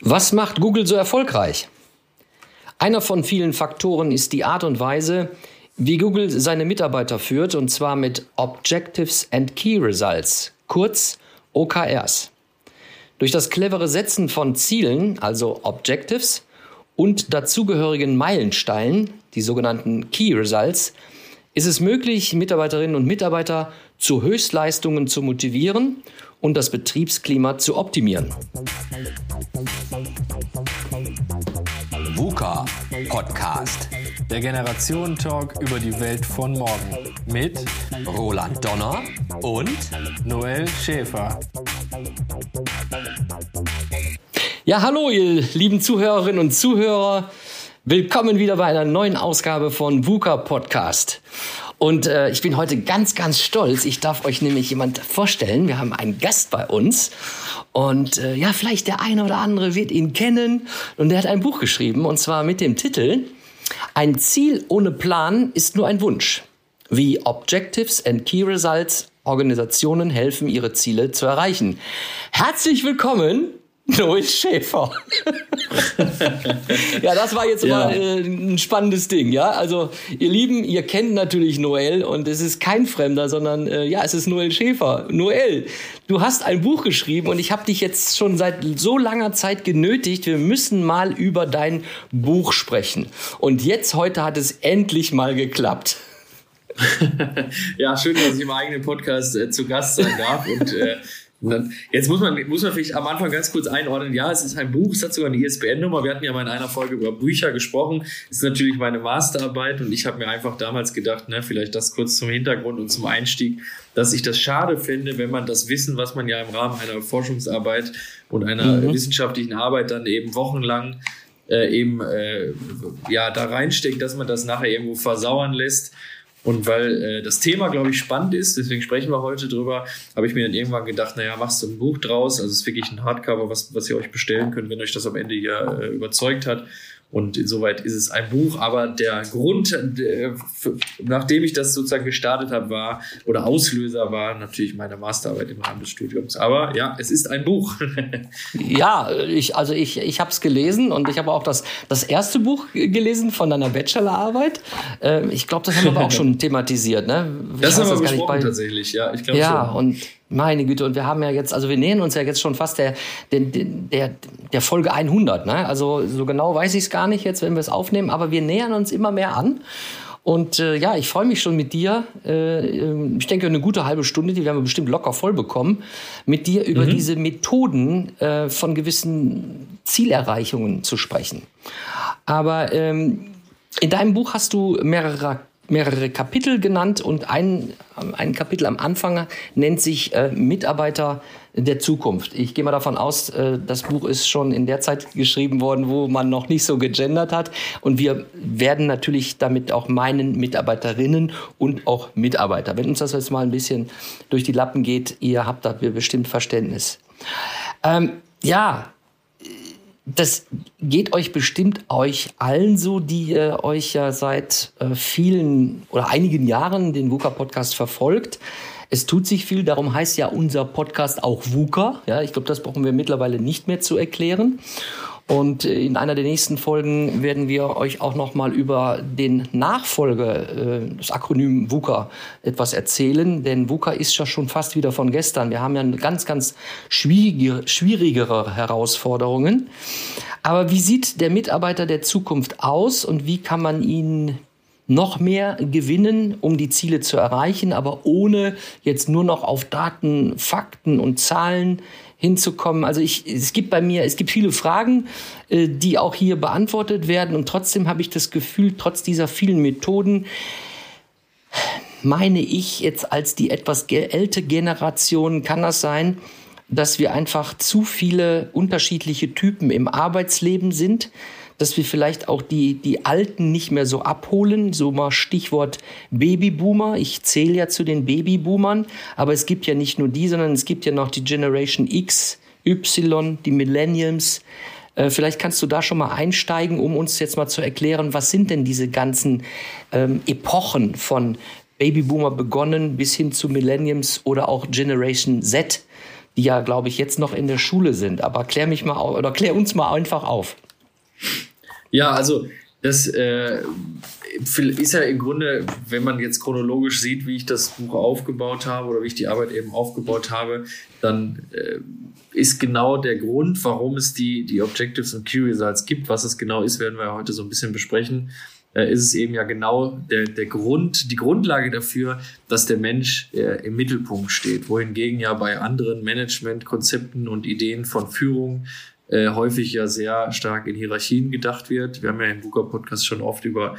Was macht Google so erfolgreich? Einer von vielen Faktoren ist die Art und Weise, wie Google seine Mitarbeiter führt, und zwar mit Objectives and Key Results, kurz OKRs. Durch das clevere Setzen von Zielen, also Objectives, und dazugehörigen Meilensteinen, die sogenannten Key Results, ist es möglich, Mitarbeiterinnen und Mitarbeiter zu Höchstleistungen zu motivieren und das Betriebsklima zu optimieren. VUCA Podcast. Der Generationen-Talk über die Welt von morgen. Mit Roland Donner und Noel Schäfer. Ja, hallo, ihr lieben Zuhörerinnen und Zuhörer. Willkommen wieder bei einer neuen Ausgabe von VUCA Podcast. Und äh, ich bin heute ganz, ganz stolz. Ich darf euch nämlich jemand vorstellen. Wir haben einen Gast bei uns. Und äh, ja, vielleicht der eine oder andere wird ihn kennen. Und der hat ein Buch geschrieben, und zwar mit dem Titel Ein Ziel ohne Plan ist nur ein Wunsch. Wie Objectives and Key Results Organisationen helfen, ihre Ziele zu erreichen. Herzlich willkommen, Noel Schäfer. ja, das war jetzt ja. mal äh, ein spannendes Ding, ja. Also, ihr Lieben, ihr kennt natürlich Noel und es ist kein Fremder, sondern äh, ja, es ist Noel Schäfer. Noel, du hast ein Buch geschrieben und ich habe dich jetzt schon seit so langer Zeit genötigt, wir müssen mal über dein Buch sprechen. Und jetzt heute hat es endlich mal geklappt. ja, schön, dass ich im eigenen Podcast äh, zu Gast sein darf und äh, dann, jetzt muss man, muss man vielleicht am Anfang ganz kurz einordnen. Ja, es ist ein Buch, es hat sogar eine ISBN-Nummer. Wir hatten ja mal in einer Folge über Bücher gesprochen. Es ist natürlich meine Masterarbeit und ich habe mir einfach damals gedacht, ne, vielleicht das kurz zum Hintergrund und zum Einstieg, dass ich das schade finde, wenn man das Wissen, was man ja im Rahmen einer Forschungsarbeit und einer mhm. wissenschaftlichen Arbeit dann eben wochenlang äh, eben äh, ja da reinsteckt, dass man das nachher irgendwo versauern lässt und weil äh, das Thema, glaube ich, spannend ist, deswegen sprechen wir heute drüber, habe ich mir dann irgendwann gedacht, naja, machst du ein Buch draus. Also es ist wirklich ein Hardcover, was, was ihr euch bestellen könnt, wenn euch das am Ende ja äh, überzeugt hat. Und insoweit ist es ein Buch, aber der Grund, der, nachdem ich das sozusagen gestartet habe, war oder Auslöser war natürlich meine Masterarbeit im Rahmen des Studiums. Aber ja, es ist ein Buch. ja, ich, also ich, ich habe es gelesen und ich habe auch das, das erste Buch gelesen von deiner Bachelorarbeit. Ähm, ich glaube, das haben wir aber auch schon thematisiert. Ne? Das haben wir besprochen tatsächlich, ja. Ich glaube ja, schon. und meine Güte, und wir haben ja jetzt, also wir nähern uns ja jetzt schon fast der, der, der, der Folge 100. Ne? Also so genau weiß ich es gar nicht jetzt, wenn wir es aufnehmen, aber wir nähern uns immer mehr an. Und äh, ja, ich freue mich schon mit dir. Äh, ich denke, eine gute halbe Stunde, die werden wir bestimmt locker voll bekommen, mit dir über mhm. diese Methoden äh, von gewissen Zielerreichungen zu sprechen. Aber ähm, in deinem Buch hast du mehrere mehrere Kapitel genannt und ein, ein Kapitel am Anfang nennt sich äh, Mitarbeiter der Zukunft. Ich gehe mal davon aus, äh, das Buch ist schon in der Zeit geschrieben worden, wo man noch nicht so gegendert hat. Und wir werden natürlich damit auch meinen Mitarbeiterinnen und auch Mitarbeiter. Wenn uns das jetzt mal ein bisschen durch die Lappen geht, ihr habt dafür bestimmt Verständnis. Ähm, ja, das geht euch bestimmt euch allen so, die ihr euch ja seit äh, vielen oder einigen Jahren den VUCA Podcast verfolgt. Es tut sich viel, darum heißt ja unser Podcast auch VUCA. Ja, ich glaube, das brauchen wir mittlerweile nicht mehr zu erklären. Und äh, in einer der nächsten Folgen werden wir euch auch noch mal über den Nachfolger, äh, das Akronym VUCA, etwas erzählen. Denn VUCA ist ja schon fast wieder von gestern. Wir haben ja ganz, ganz schwierige, schwierigere Herausforderungen. Aber wie sieht der Mitarbeiter der Zukunft aus und wie kann man ihn noch mehr gewinnen, um die Ziele zu erreichen, aber ohne jetzt nur noch auf Daten, Fakten und Zahlen hinzukommen. Also ich, es gibt bei mir, es gibt viele Fragen, äh, die auch hier beantwortet werden und trotzdem habe ich das Gefühl, trotz dieser vielen Methoden, meine ich jetzt als die etwas ältere Generation, kann das sein, dass wir einfach zu viele unterschiedliche Typen im Arbeitsleben sind, dass wir vielleicht auch die, die Alten nicht mehr so abholen. So mal Stichwort Babyboomer. Ich zähle ja zu den Babyboomern, aber es gibt ja nicht nur die, sondern es gibt ja noch die Generation X, Y, die Millenniums. Äh, vielleicht kannst du da schon mal einsteigen, um uns jetzt mal zu erklären, was sind denn diese ganzen ähm, Epochen von Babyboomer begonnen bis hin zu Millenniums oder auch Generation Z, die ja, glaube ich, jetzt noch in der Schule sind. Aber klär mich mal oder klär uns mal einfach auf. Ja, also das äh, ist ja im Grunde, wenn man jetzt chronologisch sieht, wie ich das Buch aufgebaut habe oder wie ich die Arbeit eben aufgebaut habe, dann äh, ist genau der Grund, warum es die, die Objectives und Key Results gibt. Was es genau ist, werden wir heute so ein bisschen besprechen. Äh, ist es eben ja genau der, der Grund, die Grundlage dafür, dass der Mensch äh, im Mittelpunkt steht. Wohingegen ja bei anderen Managementkonzepten und Ideen von Führung äh, häufig ja sehr stark in Hierarchien gedacht wird. Wir haben ja im VUCA-Podcast schon oft über,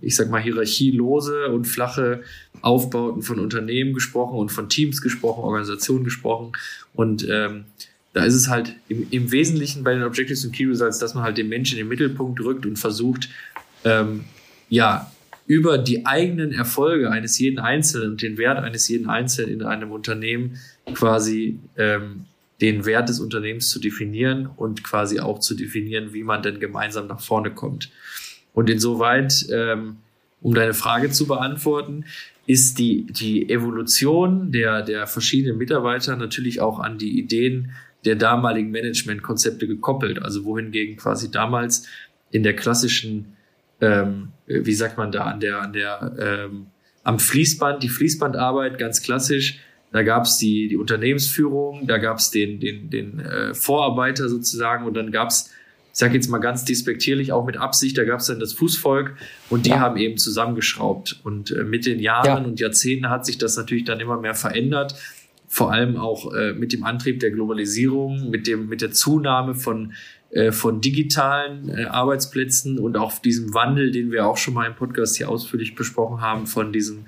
ich sag mal, hierarchielose und flache Aufbauten von Unternehmen gesprochen und von Teams gesprochen, Organisationen gesprochen. Und ähm, da ist es halt im, im Wesentlichen bei den Objectives und Key Results, dass man halt den Menschen in den Mittelpunkt rückt und versucht, ähm, ja, über die eigenen Erfolge eines jeden Einzelnen und den Wert eines jeden Einzelnen in einem Unternehmen quasi ähm, den Wert des Unternehmens zu definieren und quasi auch zu definieren, wie man denn gemeinsam nach vorne kommt. Und insoweit, ähm, um deine Frage zu beantworten, ist die, die Evolution der, der verschiedenen Mitarbeiter natürlich auch an die Ideen der damaligen Managementkonzepte gekoppelt. Also wohingegen quasi damals in der klassischen, ähm, wie sagt man da, an der, an der, ähm, am Fließband, die Fließbandarbeit ganz klassisch da gab es die, die Unternehmensführung, da gab es den, den, den äh, Vorarbeiter sozusagen und dann gab es, ich sage jetzt mal ganz despektierlich, auch mit Absicht, da gab es dann das Fußvolk und die ja. haben eben zusammengeschraubt. Und äh, mit den Jahren ja. und Jahrzehnten hat sich das natürlich dann immer mehr verändert. Vor allem auch äh, mit dem Antrieb der Globalisierung, mit, dem, mit der Zunahme von, äh, von digitalen äh, Arbeitsplätzen und auch diesem Wandel, den wir auch schon mal im Podcast hier ausführlich besprochen haben, von diesem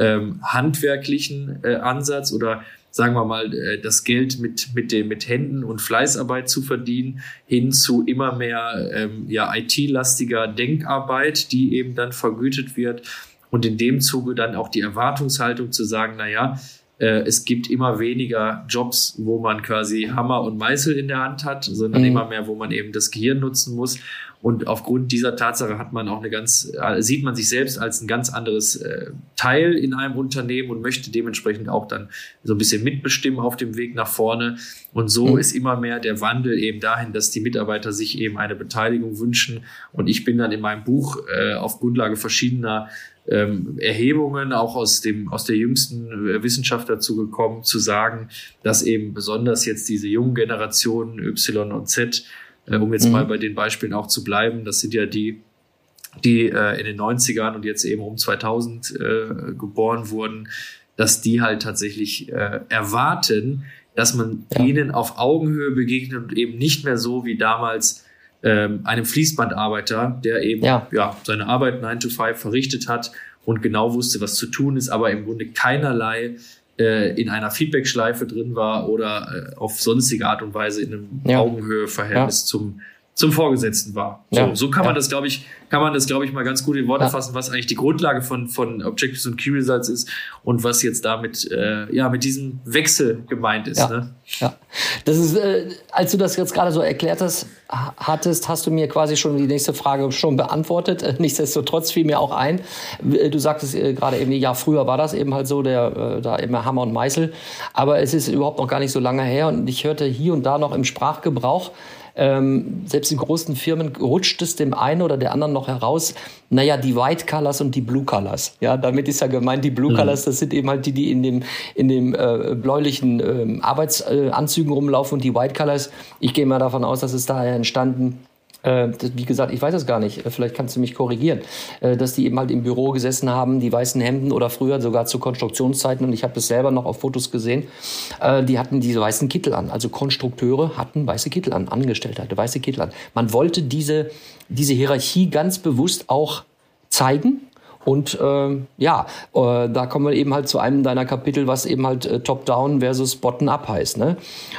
ähm, handwerklichen äh, Ansatz oder sagen wir mal, äh, das Geld mit, mit, dem, mit Händen und Fleißarbeit zu verdienen, hin zu immer mehr ähm, ja, IT-lastiger Denkarbeit, die eben dann vergütet wird. Und in dem Zuge dann auch die Erwartungshaltung zu sagen, na ja, äh, es gibt immer weniger Jobs, wo man quasi Hammer und Meißel in der Hand hat, sondern mhm. immer mehr, wo man eben das Gehirn nutzen muss. Und aufgrund dieser Tatsache hat man auch eine ganz, äh, sieht man sich selbst als ein ganz anderes äh, Teil in einem Unternehmen und möchte dementsprechend auch dann so ein bisschen mitbestimmen auf dem Weg nach vorne. Und so mhm. ist immer mehr der Wandel eben dahin, dass die Mitarbeiter sich eben eine Beteiligung wünschen. Und ich bin dann in meinem Buch äh, auf Grundlage verschiedener ähm, Erhebungen auch aus dem aus der jüngsten Wissenschaft dazu gekommen, zu sagen, dass eben besonders jetzt diese jungen Generationen Y und Z äh, um jetzt mhm. mal bei den Beispielen auch zu bleiben, das sind ja die, die äh, in den 90ern und jetzt eben um 2000 äh, geboren wurden, dass die halt tatsächlich äh, erwarten, dass man ja. ihnen auf Augenhöhe begegnet und eben nicht mehr so wie damals ähm, einem Fließbandarbeiter, der eben ja. ja seine Arbeit 9 to 5 verrichtet hat und genau wusste, was zu tun ist, aber im Grunde keinerlei äh, in einer Feedback-Schleife drin war oder äh, auf sonstige Art und Weise in einem ja. Augenhöhe-Verhältnis ja. zum zum Vorgesetzten war. So, ja. so kann man das, glaube ich, kann man das, glaube ich, mal ganz gut in Worte ja. fassen, was eigentlich die Grundlage von, von Objectives und Key Results ist und was jetzt damit, äh, ja, mit diesem Wechsel gemeint ist. Ja. Ne? ja. Das ist, äh, als du das jetzt gerade so erklärt hast, hattest, hast du mir quasi schon die nächste Frage schon beantwortet. Nichtsdestotrotz fiel mir auch ein. Äh, du sagtest äh, gerade eben, ja, früher war das eben halt so, der, äh, da immer Hammer und Meißel. Aber es ist überhaupt noch gar nicht so lange her und ich hörte hier und da noch im Sprachgebrauch, ähm, selbst in großen Firmen rutscht es dem einen oder der anderen noch heraus, naja, die White Colors und die Blue Colors. Ja, damit ist ja gemeint, die Blue mhm. Colors, das sind eben halt die, die in dem, in dem äh, bläulichen äh, Arbeitsanzügen rumlaufen und die White Colors, ich gehe mal davon aus, dass es daher entstanden wie gesagt, ich weiß es gar nicht, äh, vielleicht kannst du mich korrigieren, äh, dass die eben halt im Büro gesessen haben, die weißen Hemden oder früher sogar zu Konstruktionszeiten und ich habe das selber noch auf Fotos gesehen, die hatten diese weißen Kittel an. Also Konstrukteure hatten weiße Kittel an, Angestellte hatte weiße Kittel an. Man wollte diese, diese Hierarchie ganz bewusst auch zeigen, und äh, ja, äh, da kommen wir eben halt zu einem deiner Kapitel, was eben halt äh, Top-Down versus Bottom-Up heißt. Ne?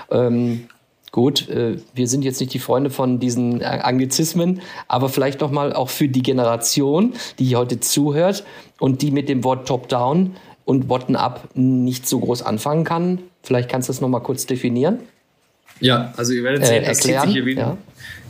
Ähm, Gut, äh, wir sind jetzt nicht die Freunde von diesen äh, Anglizismen, aber vielleicht noch mal auch für die Generation, die heute zuhört und die mit dem Wort Top-Down und Bottom-up nicht so groß anfangen kann. Vielleicht kannst du das noch mal kurz definieren. Ja, also ihr werdet sehen, äh, das zieht sich hier wieder. Ja.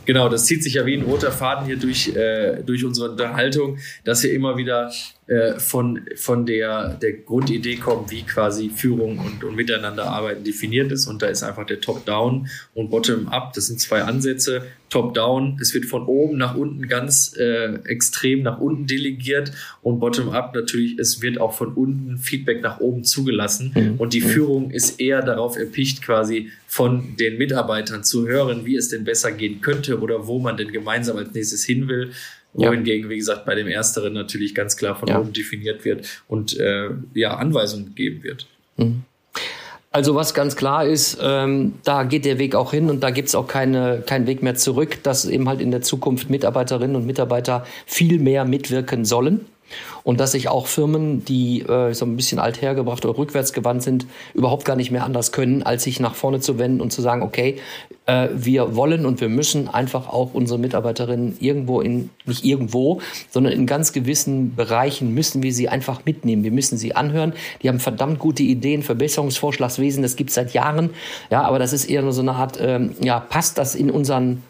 Genau, das zieht sich ja wie ein roter Faden hier durch, äh, durch unsere Unterhaltung, dass wir immer wieder äh, von, von der, der Grundidee kommen, wie quasi Führung und, und Miteinanderarbeiten definiert ist. Und da ist einfach der Top-Down und Bottom-Up. Das sind zwei Ansätze. Top-Down, es wird von oben nach unten ganz äh, extrem nach unten delegiert und Bottom-Up natürlich, es wird auch von unten Feedback nach oben zugelassen. Mhm. Und die mhm. Führung ist eher darauf erpicht, quasi von den Mitarbeitern zu hören, wie es denn besser gehen könnte oder wo man denn gemeinsam als nächstes hin will. Wohingegen, ja. wie gesagt, bei dem Ersteren natürlich ganz klar von ja. oben definiert wird und äh, ja, Anweisungen gegeben wird. Mhm. Also was ganz klar ist, ähm, da geht der Weg auch hin und da gibt's auch keine, keinen Weg mehr zurück, dass eben halt in der Zukunft Mitarbeiterinnen und Mitarbeiter viel mehr mitwirken sollen und dass sich auch Firmen, die äh, so ein bisschen althergebracht oder rückwärtsgewandt sind, überhaupt gar nicht mehr anders können, als sich nach vorne zu wenden und zu sagen, okay, äh, wir wollen und wir müssen einfach auch unsere Mitarbeiterinnen irgendwo in, nicht irgendwo, sondern in ganz gewissen Bereichen müssen wir sie einfach mitnehmen. Wir müssen sie anhören. Die haben verdammt gute Ideen, Verbesserungsvorschlagswesen, das gibt es seit Jahren. Ja, aber das ist eher nur so eine Art, ähm, ja, passt das in unseren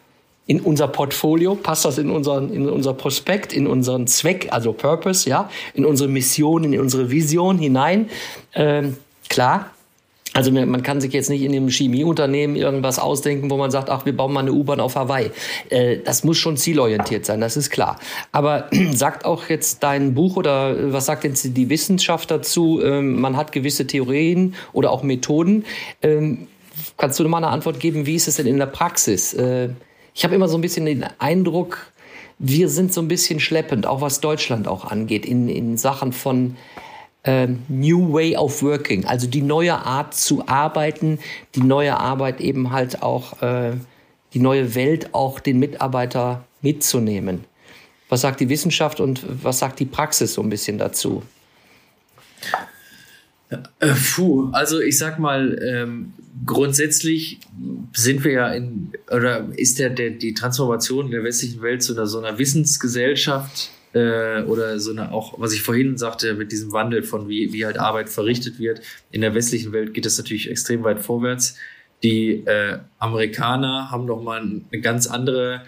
in unser Portfolio, passt das in, unseren, in unser Prospekt, in unseren Zweck, also Purpose, ja, in unsere Mission, in unsere Vision hinein. Ähm, klar, also man kann sich jetzt nicht in einem Chemieunternehmen irgendwas ausdenken, wo man sagt, ach, wir bauen mal eine U-Bahn auf Hawaii. Äh, das muss schon zielorientiert sein, das ist klar. Aber sagt auch jetzt dein Buch oder was sagt jetzt die Wissenschaft dazu? Ähm, man hat gewisse Theorien oder auch Methoden. Ähm, kannst du mal eine Antwort geben, wie ist es denn in der Praxis? Ich habe immer so ein bisschen den Eindruck, wir sind so ein bisschen schleppend, auch was Deutschland auch angeht, in, in Sachen von äh, New Way of Working, also die neue Art zu arbeiten, die neue Arbeit eben halt auch, äh, die neue Welt auch den Mitarbeiter mitzunehmen. Was sagt die Wissenschaft und was sagt die Praxis so ein bisschen dazu? Äh, puh, also ich sag mal, ähm, grundsätzlich sind wir ja in, oder ist der, der die Transformation der westlichen Welt zu einer, so einer Wissensgesellschaft äh, oder so eine auch, was ich vorhin sagte, mit diesem Wandel von wie, wie halt Arbeit verrichtet wird. In der westlichen Welt geht das natürlich extrem weit vorwärts. Die äh, Amerikaner haben noch mal eine ganz andere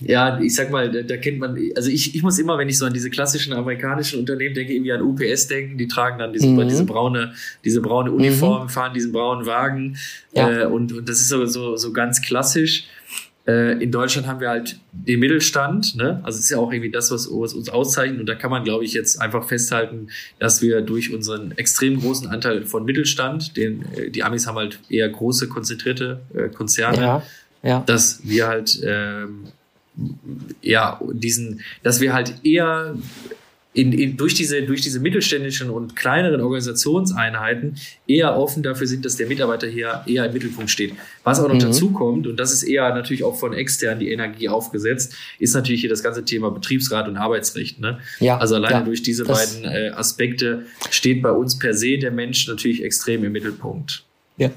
ja, ich sag mal, da, da, kennt man, also ich, ich muss immer, wenn ich so an diese klassischen amerikanischen Unternehmen denke, irgendwie an UPS denken, die tragen dann diese, mhm. diese braune, diese braune Uniform, mhm. fahren diesen braunen Wagen ja. äh, und, und das ist so, so, so ganz klassisch. Äh, in Deutschland haben wir halt den Mittelstand, ne? also es ist ja auch irgendwie das, was, was uns auszeichnet und da kann man, glaube ich, jetzt einfach festhalten, dass wir durch unseren extrem großen Anteil von Mittelstand, den, äh, die Amis haben halt eher große, konzentrierte äh, Konzerne, ja ja. dass wir halt ähm, ja diesen, dass wir halt eher in, in, durch, diese, durch diese mittelständischen und kleineren Organisationseinheiten eher offen dafür sind, dass der Mitarbeiter hier eher im Mittelpunkt steht. Was auch noch mhm. dazu kommt, und das ist eher natürlich auch von extern die Energie aufgesetzt, ist natürlich hier das ganze Thema Betriebsrat und Arbeitsrecht. Ne? Ja, also alleine ja, durch diese beiden äh, Aspekte steht bei uns per se der Mensch natürlich extrem im Mittelpunkt. Ja,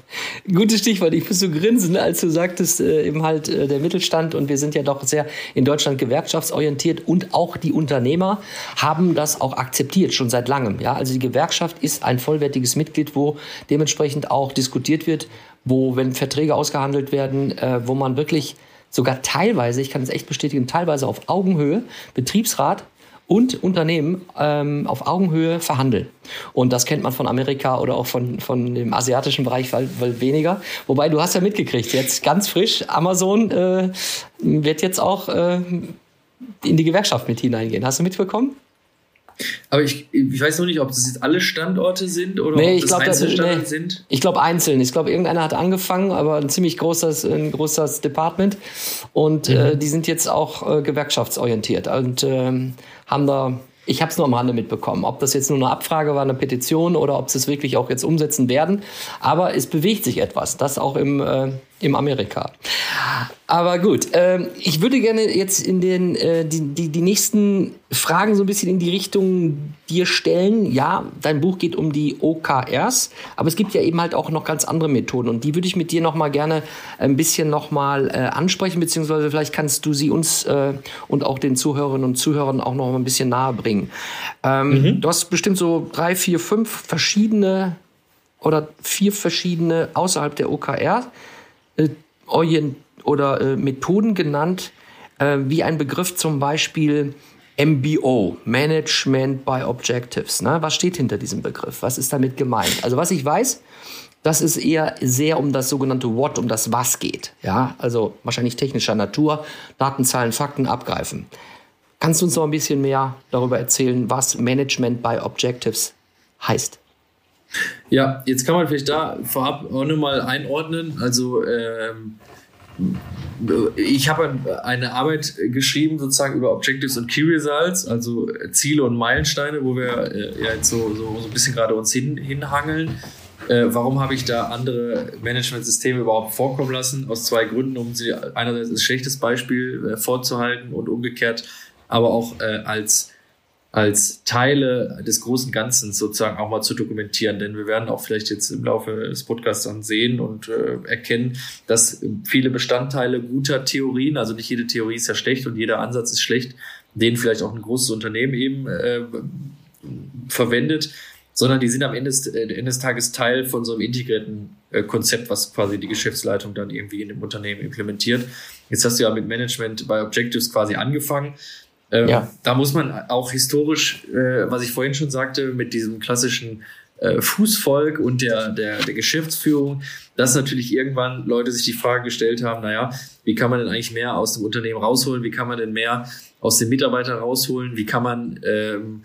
gutes Stichwort. Ich muss so grinsen, als du sagtest, äh, eben halt äh, der Mittelstand und wir sind ja doch sehr in Deutschland gewerkschaftsorientiert und auch die Unternehmer haben das auch akzeptiert, schon seit langem. Ja, also die Gewerkschaft ist ein vollwertiges Mitglied, wo dementsprechend auch diskutiert wird, wo, wenn Verträge ausgehandelt werden, äh, wo man wirklich sogar teilweise, ich kann es echt bestätigen, teilweise auf Augenhöhe Betriebsrat und Unternehmen ähm, auf Augenhöhe verhandeln. Und das kennt man von Amerika oder auch von, von dem asiatischen Bereich weil, weil weniger. Wobei du hast ja mitgekriegt, jetzt ganz frisch, Amazon äh, wird jetzt auch äh, in die Gewerkschaft mit hineingehen. Hast du mitbekommen? Aber ich, ich weiß noch nicht, ob das jetzt alle Standorte sind oder nee, ob das glaub, Einzelstandorte nee, sind. Ich glaube einzeln. Ich glaube, irgendeiner hat angefangen, aber ein ziemlich großes, ein großes Department. Und mhm. äh, die sind jetzt auch äh, gewerkschaftsorientiert und ähm, haben da ich habe es nur am Rande mitbekommen. Ob das jetzt nur eine Abfrage war, eine Petition oder ob sie es wirklich auch jetzt umsetzen werden. Aber es bewegt sich etwas. Das auch im, äh, im Amerika. Aber gut, ähm, ich würde gerne jetzt in den äh, die, die, die nächsten Fragen so ein bisschen in die Richtung dir stellen. Ja, dein Buch geht um die OKRs, aber es gibt ja eben halt auch noch ganz andere Methoden und die würde ich mit dir noch mal gerne ein bisschen noch mal äh, ansprechen, beziehungsweise vielleicht kannst du sie uns äh, und auch den Zuhörerinnen und Zuhörern auch noch ein bisschen nahe bringen. Ähm, mhm. Du hast bestimmt so drei, vier, fünf verschiedene oder vier verschiedene außerhalb der OKR äh, oder äh, Methoden genannt, äh, wie ein Begriff zum Beispiel MBO, Management by Objectives. Ne? Was steht hinter diesem Begriff? Was ist damit gemeint? Also was ich weiß, dass es eher sehr um das sogenannte What, um das Was geht. Ja, also wahrscheinlich technischer Natur, Daten, Zahlen, Fakten abgreifen. Kannst du uns noch ein bisschen mehr darüber erzählen, was Management by Objectives heißt? Ja, jetzt kann man vielleicht da vorab auch nochmal einordnen. Also ähm, ich habe eine Arbeit geschrieben sozusagen über Objectives und Key Results, also Ziele und Meilensteine, wo wir äh, ja jetzt so, so, so ein bisschen gerade uns hin, hinhangeln. Äh, warum habe ich da andere Managementsysteme überhaupt vorkommen lassen? Aus zwei Gründen, um sie einerseits als schlechtes Beispiel äh, vorzuhalten und umgekehrt, aber auch äh, als als Teile des großen Ganzen sozusagen auch mal zu dokumentieren. Denn wir werden auch vielleicht jetzt im Laufe des Podcasts dann sehen und äh, erkennen, dass viele Bestandteile guter Theorien, also nicht jede Theorie ist ja schlecht und jeder Ansatz ist schlecht, den vielleicht auch ein großes Unternehmen eben äh, verwendet, sondern die sind am Ende des, äh, Ende des Tages Teil von so einem integrierten äh, Konzept, was quasi die Geschäftsleitung dann irgendwie in dem Unternehmen implementiert. Jetzt hast du ja mit Management bei Objectives quasi angefangen. Ähm, ja. Da muss man auch historisch, äh, was ich vorhin schon sagte, mit diesem klassischen äh, Fußvolk und der, der, der Geschäftsführung, dass natürlich irgendwann Leute sich die Frage gestellt haben, naja, wie kann man denn eigentlich mehr aus dem Unternehmen rausholen? Wie kann man denn mehr aus den Mitarbeitern rausholen? Wie kann man ähm,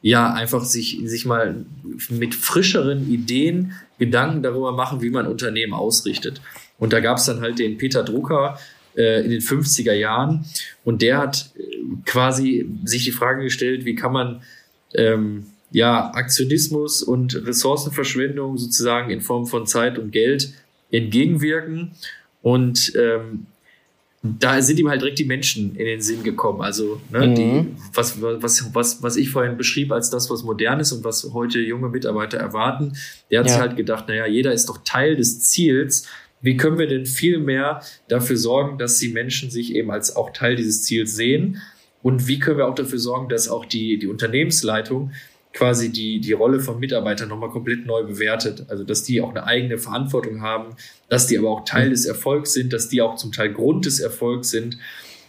ja einfach sich, sich mal mit frischeren Ideen Gedanken darüber machen, wie man Unternehmen ausrichtet? Und da gab es dann halt den Peter Drucker, in den 50er Jahren. Und der hat äh, quasi sich die Frage gestellt, wie kann man ähm, ja, Aktionismus und Ressourcenverschwendung sozusagen in Form von Zeit und Geld entgegenwirken. Und ähm, da sind ihm halt direkt die Menschen in den Sinn gekommen. Also, ne, mhm. die, was, was, was, was ich vorhin beschrieb als das, was modern ist und was heute junge Mitarbeiter erwarten, der hat ja. sich halt gedacht, naja, jeder ist doch Teil des Ziels wie können wir denn viel mehr dafür sorgen, dass die Menschen sich eben als auch Teil dieses Ziels sehen? Und wie können wir auch dafür sorgen, dass auch die, die Unternehmensleitung quasi die, die Rolle von Mitarbeitern nochmal komplett neu bewertet. Also, dass die auch eine eigene Verantwortung haben, dass die aber auch Teil des Erfolgs sind, dass die auch zum Teil Grund des Erfolgs sind.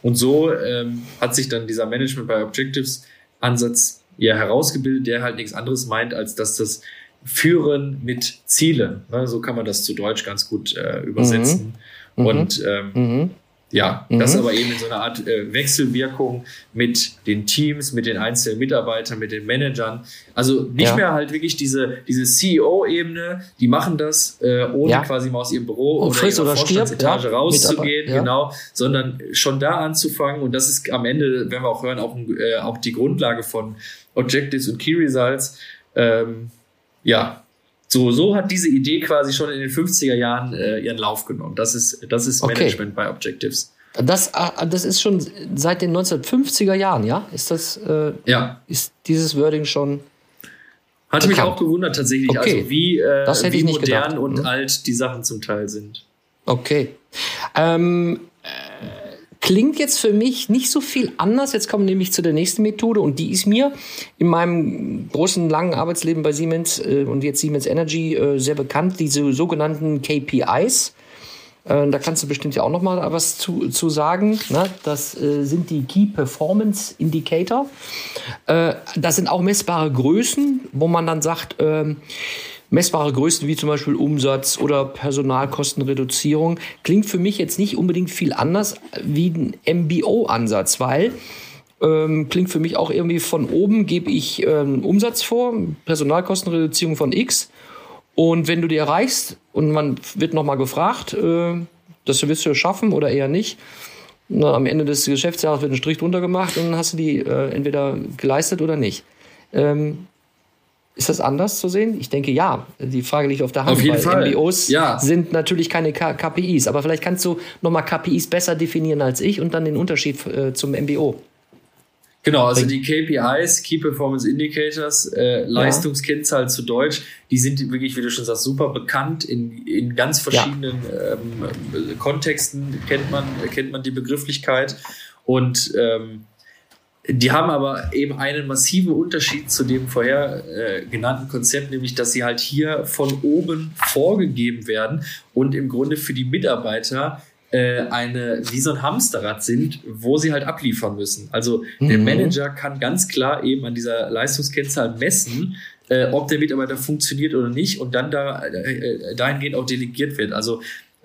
Und so ähm, hat sich dann dieser Management by Objectives Ansatz ja herausgebildet, der halt nichts anderes meint, als dass das Führen mit Zielen. Ne? So kann man das zu Deutsch ganz gut äh, übersetzen. Mhm. mhm. Und ähm, mhm. ja, mhm. das aber eben in so einer Art äh, Wechselwirkung mit den Teams, mit den einzelnen Mitarbeitern, mit den Managern. Also nicht ja. mehr halt wirklich diese, diese CEO-Ebene, die machen das, äh, ohne ja. quasi mal aus ihrem Büro oh, oder ihrer oder Vorstandsetage ja. rauszugehen, genau, sondern schon da anzufangen. Und das ist am Ende, wenn wir auch hören, auch, äh, auch die Grundlage von Objectives und Key Results. Ähm, ja, so, so hat diese Idee quasi schon in den 50er Jahren äh, ihren Lauf genommen. Das ist, das ist Management okay. by Objectives. Das, ah, das ist schon seit den 1950er Jahren, ja? Ist das, äh, ja. ist dieses Wording schon. Hatte mich auch gewundert tatsächlich, okay. also wie, äh, wie modern gedacht. und mhm. alt die Sachen zum Teil sind. Okay. Ähm, Klingt jetzt für mich nicht so viel anders. Jetzt kommen wir nämlich zu der nächsten Methode und die ist mir in meinem großen, langen Arbeitsleben bei Siemens äh, und jetzt Siemens Energy äh, sehr bekannt, diese sogenannten KPIs. Äh, da kannst du bestimmt ja auch noch mal was zu, zu sagen. Ne? Das äh, sind die Key Performance Indicator. Äh, das sind auch messbare Größen, wo man dann sagt, ähm, messbare Größen wie zum Beispiel Umsatz oder Personalkostenreduzierung klingt für mich jetzt nicht unbedingt viel anders wie ein MBO-Ansatz, weil ähm, klingt für mich auch irgendwie von oben gebe ich ähm, Umsatz vor, Personalkostenreduzierung von X und wenn du die erreichst und man wird nochmal gefragt, äh, das wirst du schaffen oder eher nicht, na, am Ende des Geschäftsjahres wird ein Strich drunter gemacht und dann hast du die äh, entweder geleistet oder nicht. Ähm, ist das anders zu sehen? Ich denke ja. Die Frage liegt auf der Hand. Auf jeden Fall. MBOs ja. sind natürlich keine K KPIs, aber vielleicht kannst du nochmal KPIs besser definieren als ich und dann den Unterschied äh, zum MBO. Genau, also die KPIs, Key Performance Indicators, äh, Leistungskennzahl ja. zu Deutsch, die sind wirklich, wie du schon sagst, super bekannt. In, in ganz verschiedenen ja. ähm, Kontexten kennt man, kennt man die Begrifflichkeit. Und ähm, die haben aber eben einen massiven Unterschied zu dem vorher äh, genannten Konzept, nämlich dass sie halt hier von oben vorgegeben werden und im Grunde für die Mitarbeiter äh, eine wie so ein Hamsterrad sind, wo sie halt abliefern müssen. Also der Mhm. Manager kann ganz klar eben an dieser Leistungskennzahl messen, äh, ob der Mitarbeiter funktioniert oder nicht und dann da äh, äh, dahingehend auch delegiert wird. Also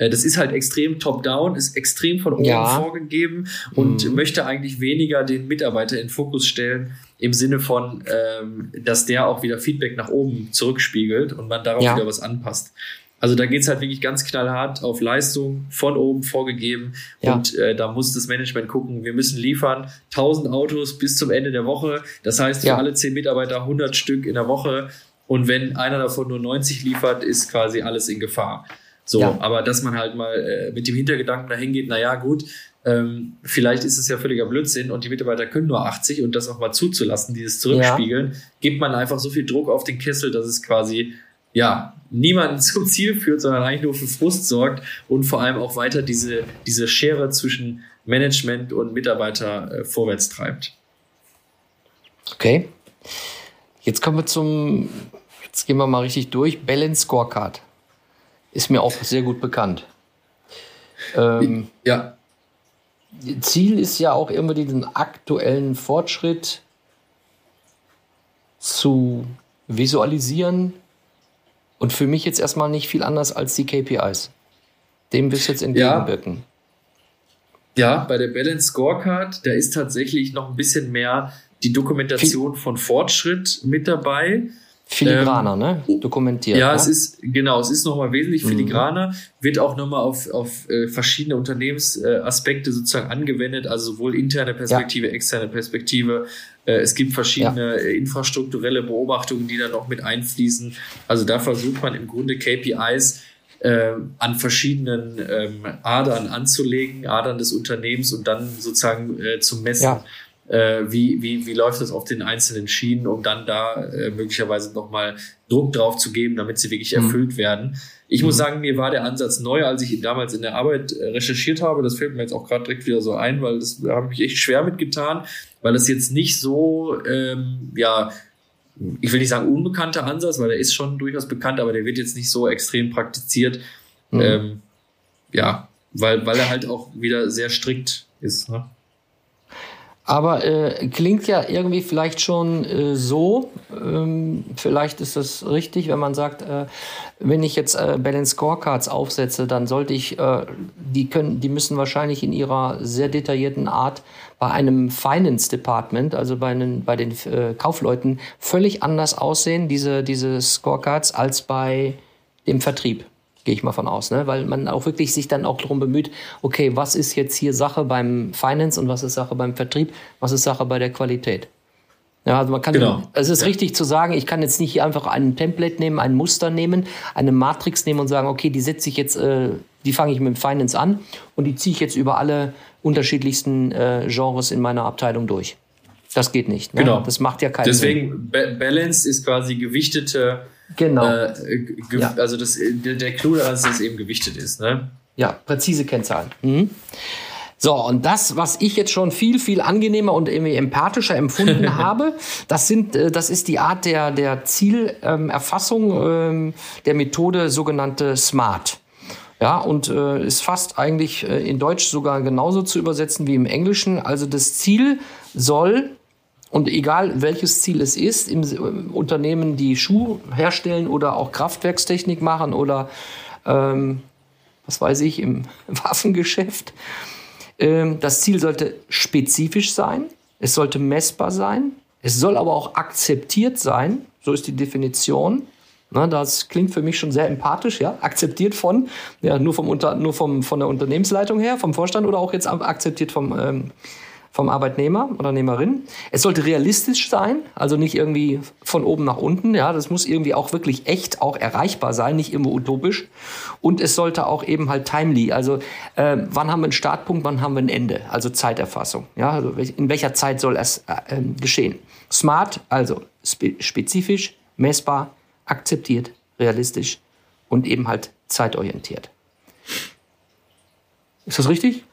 das ist halt extrem top-down, ist extrem von oben Ja. vorgegeben und Mhm. möchte eigentlich weniger den Mitarbeiter in Fokus stellen, im Sinne von, ähm, dass der auch wieder Feedback nach oben zurückspiegelt und man darauf Ja. wieder was anpasst. Also da geht's halt wirklich ganz knallhart auf Leistung von oben vorgegeben Ja. und äh, da muss das Management gucken, wir müssen liefern 1000 Autos bis zum Ende der Woche. Das heißt für Ja. alle 10 Mitarbeiter 100 Stück in der Woche und wenn einer davon nur 90 liefert, ist quasi alles in Gefahr. So, Ja. aber dass man halt mal äh, mit dem Hintergedanken dahin geht, naja, gut, ähm, vielleicht ist es ja völliger Blödsinn und die Mitarbeiter können nur 80 und das auch mal zuzulassen, dieses Zurückspiegeln, gibt man einfach so viel Druck auf den Kessel, dass es quasi ja niemanden zum Ziel führt, sondern eigentlich nur für Frust sorgt und vor allem auch weiter diese, diese Schere zwischen Management und Mitarbeiter äh, vorwärts treibt. Okay. Jetzt kommen wir zum, jetzt gehen wir mal richtig durch. Balance Scorecard. Ist mir auch sehr gut bekannt. Ähm, Ja, Ziel ist ja auch irgendwie den aktuellen Fortschritt zu visualisieren und für mich jetzt erstmal nicht viel anders als die KPIs. Dem wirst du jetzt entgegenwirken. Ja, bei der Balance Scorecard, da ist tatsächlich noch ein bisschen mehr die Dokumentation von Fortschritt mit dabei. Filigraner, ne? Dokumentiert. Ähm, Ja, ne? es ist, genau, es ist nochmal wesentlich Mhm. filigraner, wird auch nochmal auf, auf äh, verschiedene Unternehmensaspekte sozusagen angewendet, also sowohl interne Perspektive, externe Perspektive. Äh, es gibt verschiedene äh, infrastrukturelle Beobachtungen, die da noch mit einfließen. Also da versucht man im Grunde KPIs äh, an verschiedenen ähm, Adern anzulegen, Adern des Unternehmens und dann sozusagen äh, zu messen, Ja. Äh, wie, wie, wie läuft das auf den einzelnen Schienen, um dann da äh, möglicherweise nochmal Druck drauf zu geben, damit sie wirklich Mhm. erfüllt werden. Ich muss sagen, mir war der Ansatz neu, als ich ihn damals in der Arbeit äh, recherchiert habe. Das fällt mir jetzt auch gerade direkt wieder so ein, weil das da habe ich echt schwer mitgetan, weil das jetzt nicht so, ähm, ja, ich will nicht sagen unbekannter Ansatz, weil der ist schon durchaus bekannt, aber der wird jetzt nicht so extrem praktiziert. Mhm. Ähm, ja, weil, weil er halt auch wieder sehr strikt ist. Ne? Aber äh, klingt ja irgendwie vielleicht schon äh, so, ähm, vielleicht ist das richtig, wenn man sagt, äh, wenn ich jetzt äh, Balance Scorecards aufsetze, dann sollte ich, äh, die können, die müssen wahrscheinlich in ihrer sehr detaillierten Art bei einem Finance Department, also bei, einen, bei den äh, Kaufleuten, völlig anders aussehen, diese, diese Scorecards, als bei dem Vertrieb. Gehe ich mal von aus, ne? weil man auch wirklich sich dann auch darum bemüht, okay, was ist jetzt hier Sache beim Finance und was ist Sache beim Vertrieb, was ist Sache bei der Qualität. Ja, also man kann, Genau. es ist Ja. richtig zu sagen, ich kann jetzt nicht einfach ein Template nehmen, ein Muster nehmen, eine Matrix nehmen und sagen, okay, die setze ich jetzt, äh, die fange ich mit dem Finance an und die ziehe ich jetzt über alle unterschiedlichsten äh, Genres in meiner Abteilung durch. Das geht nicht. Ne? Genau. Das macht ja keinen Sinn. Deswegen, ba Balance ist quasi gewichtete, Genau. äh, Ja. also das, der, der Clou daran ist, dass es eben gewichtet ist. Ne? Ja, präzise Kennzahlen. Mhm. So, und das, was ich jetzt schon viel, viel angenehmer und irgendwie empathischer empfunden habe, das sind, äh, das ist die Art der, der Zielerfassung ähm, der Methode sogenannte SMART. Ja, und äh, ist fast eigentlich äh, in Deutsch sogar genauso zu übersetzen wie im Englischen. Also das Ziel soll und egal welches Ziel es ist, im Unternehmen, die Schuh herstellen oder auch Kraftwerkstechnik machen oder ähm, was weiß ich, im Waffengeschäft. Ähm, das Ziel sollte spezifisch sein, es sollte messbar sein, es soll aber auch akzeptiert sein, so ist die Definition. Na, das klingt für mich schon sehr empathisch, ja. Akzeptiert von, ja, nur vom Unter, nur vom, von der Unternehmensleitung her, vom Vorstand oder auch jetzt akzeptiert vom, ähm, vom Arbeitnehmer oder Nehmerin. Es sollte realistisch sein, also nicht irgendwie von oben nach unten. Ja, das muss irgendwie auch wirklich echt auch erreichbar sein, nicht immer utopisch. Und es sollte auch eben halt timely, also äh, wann haben wir einen Startpunkt, wann haben wir ein Ende, also Zeiterfassung. Ja, also in welcher Zeit soll es äh, ähm, geschehen? Smart, also spe spezifisch, messbar, akzeptiert, realistisch und eben halt zeitorientiert. Ist das richtig?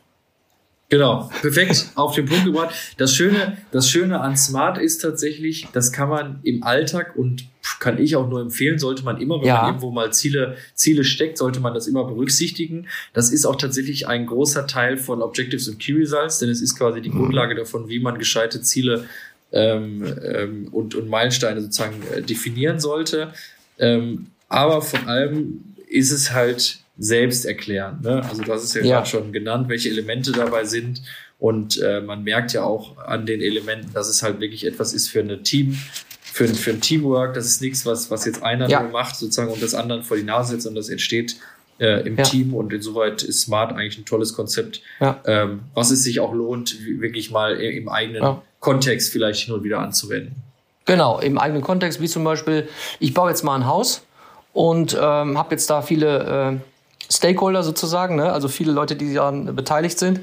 Genau, perfekt auf den Punkt gebracht. Das Schöne, das Schöne an Smart ist tatsächlich, das kann man im Alltag und kann ich auch nur empfehlen, sollte man immer, wenn ja. man irgendwo mal Ziele, Ziele steckt, sollte man das immer berücksichtigen. Das ist auch tatsächlich ein großer Teil von Objectives und Key Results, denn es ist quasi die mhm. Grundlage davon, wie man gescheite Ziele ähm, ähm, und, und Meilensteine sozusagen äh, definieren sollte. Ähm, aber vor allem ist es halt selbst erklären. Ne? Also du hast es ja, ja. gerade schon genannt, welche Elemente dabei sind. Und äh, man merkt ja auch an den Elementen, dass es halt wirklich etwas ist für eine Team, für, für ein Teamwork. Das ist nichts, was, was jetzt einer ja. nur macht sozusagen und das anderen vor die Nase setzt, sondern das entsteht äh, im ja. Team und insoweit ist Smart eigentlich ein tolles Konzept, ja. ähm, was es sich auch lohnt, wirklich mal im eigenen ja. Kontext vielleicht hin und wieder anzuwenden. Genau, im eigenen Kontext, wie zum Beispiel, ich baue jetzt mal ein Haus und ähm, habe jetzt da viele äh, Stakeholder sozusagen, ne? also viele Leute, die daran beteiligt sind.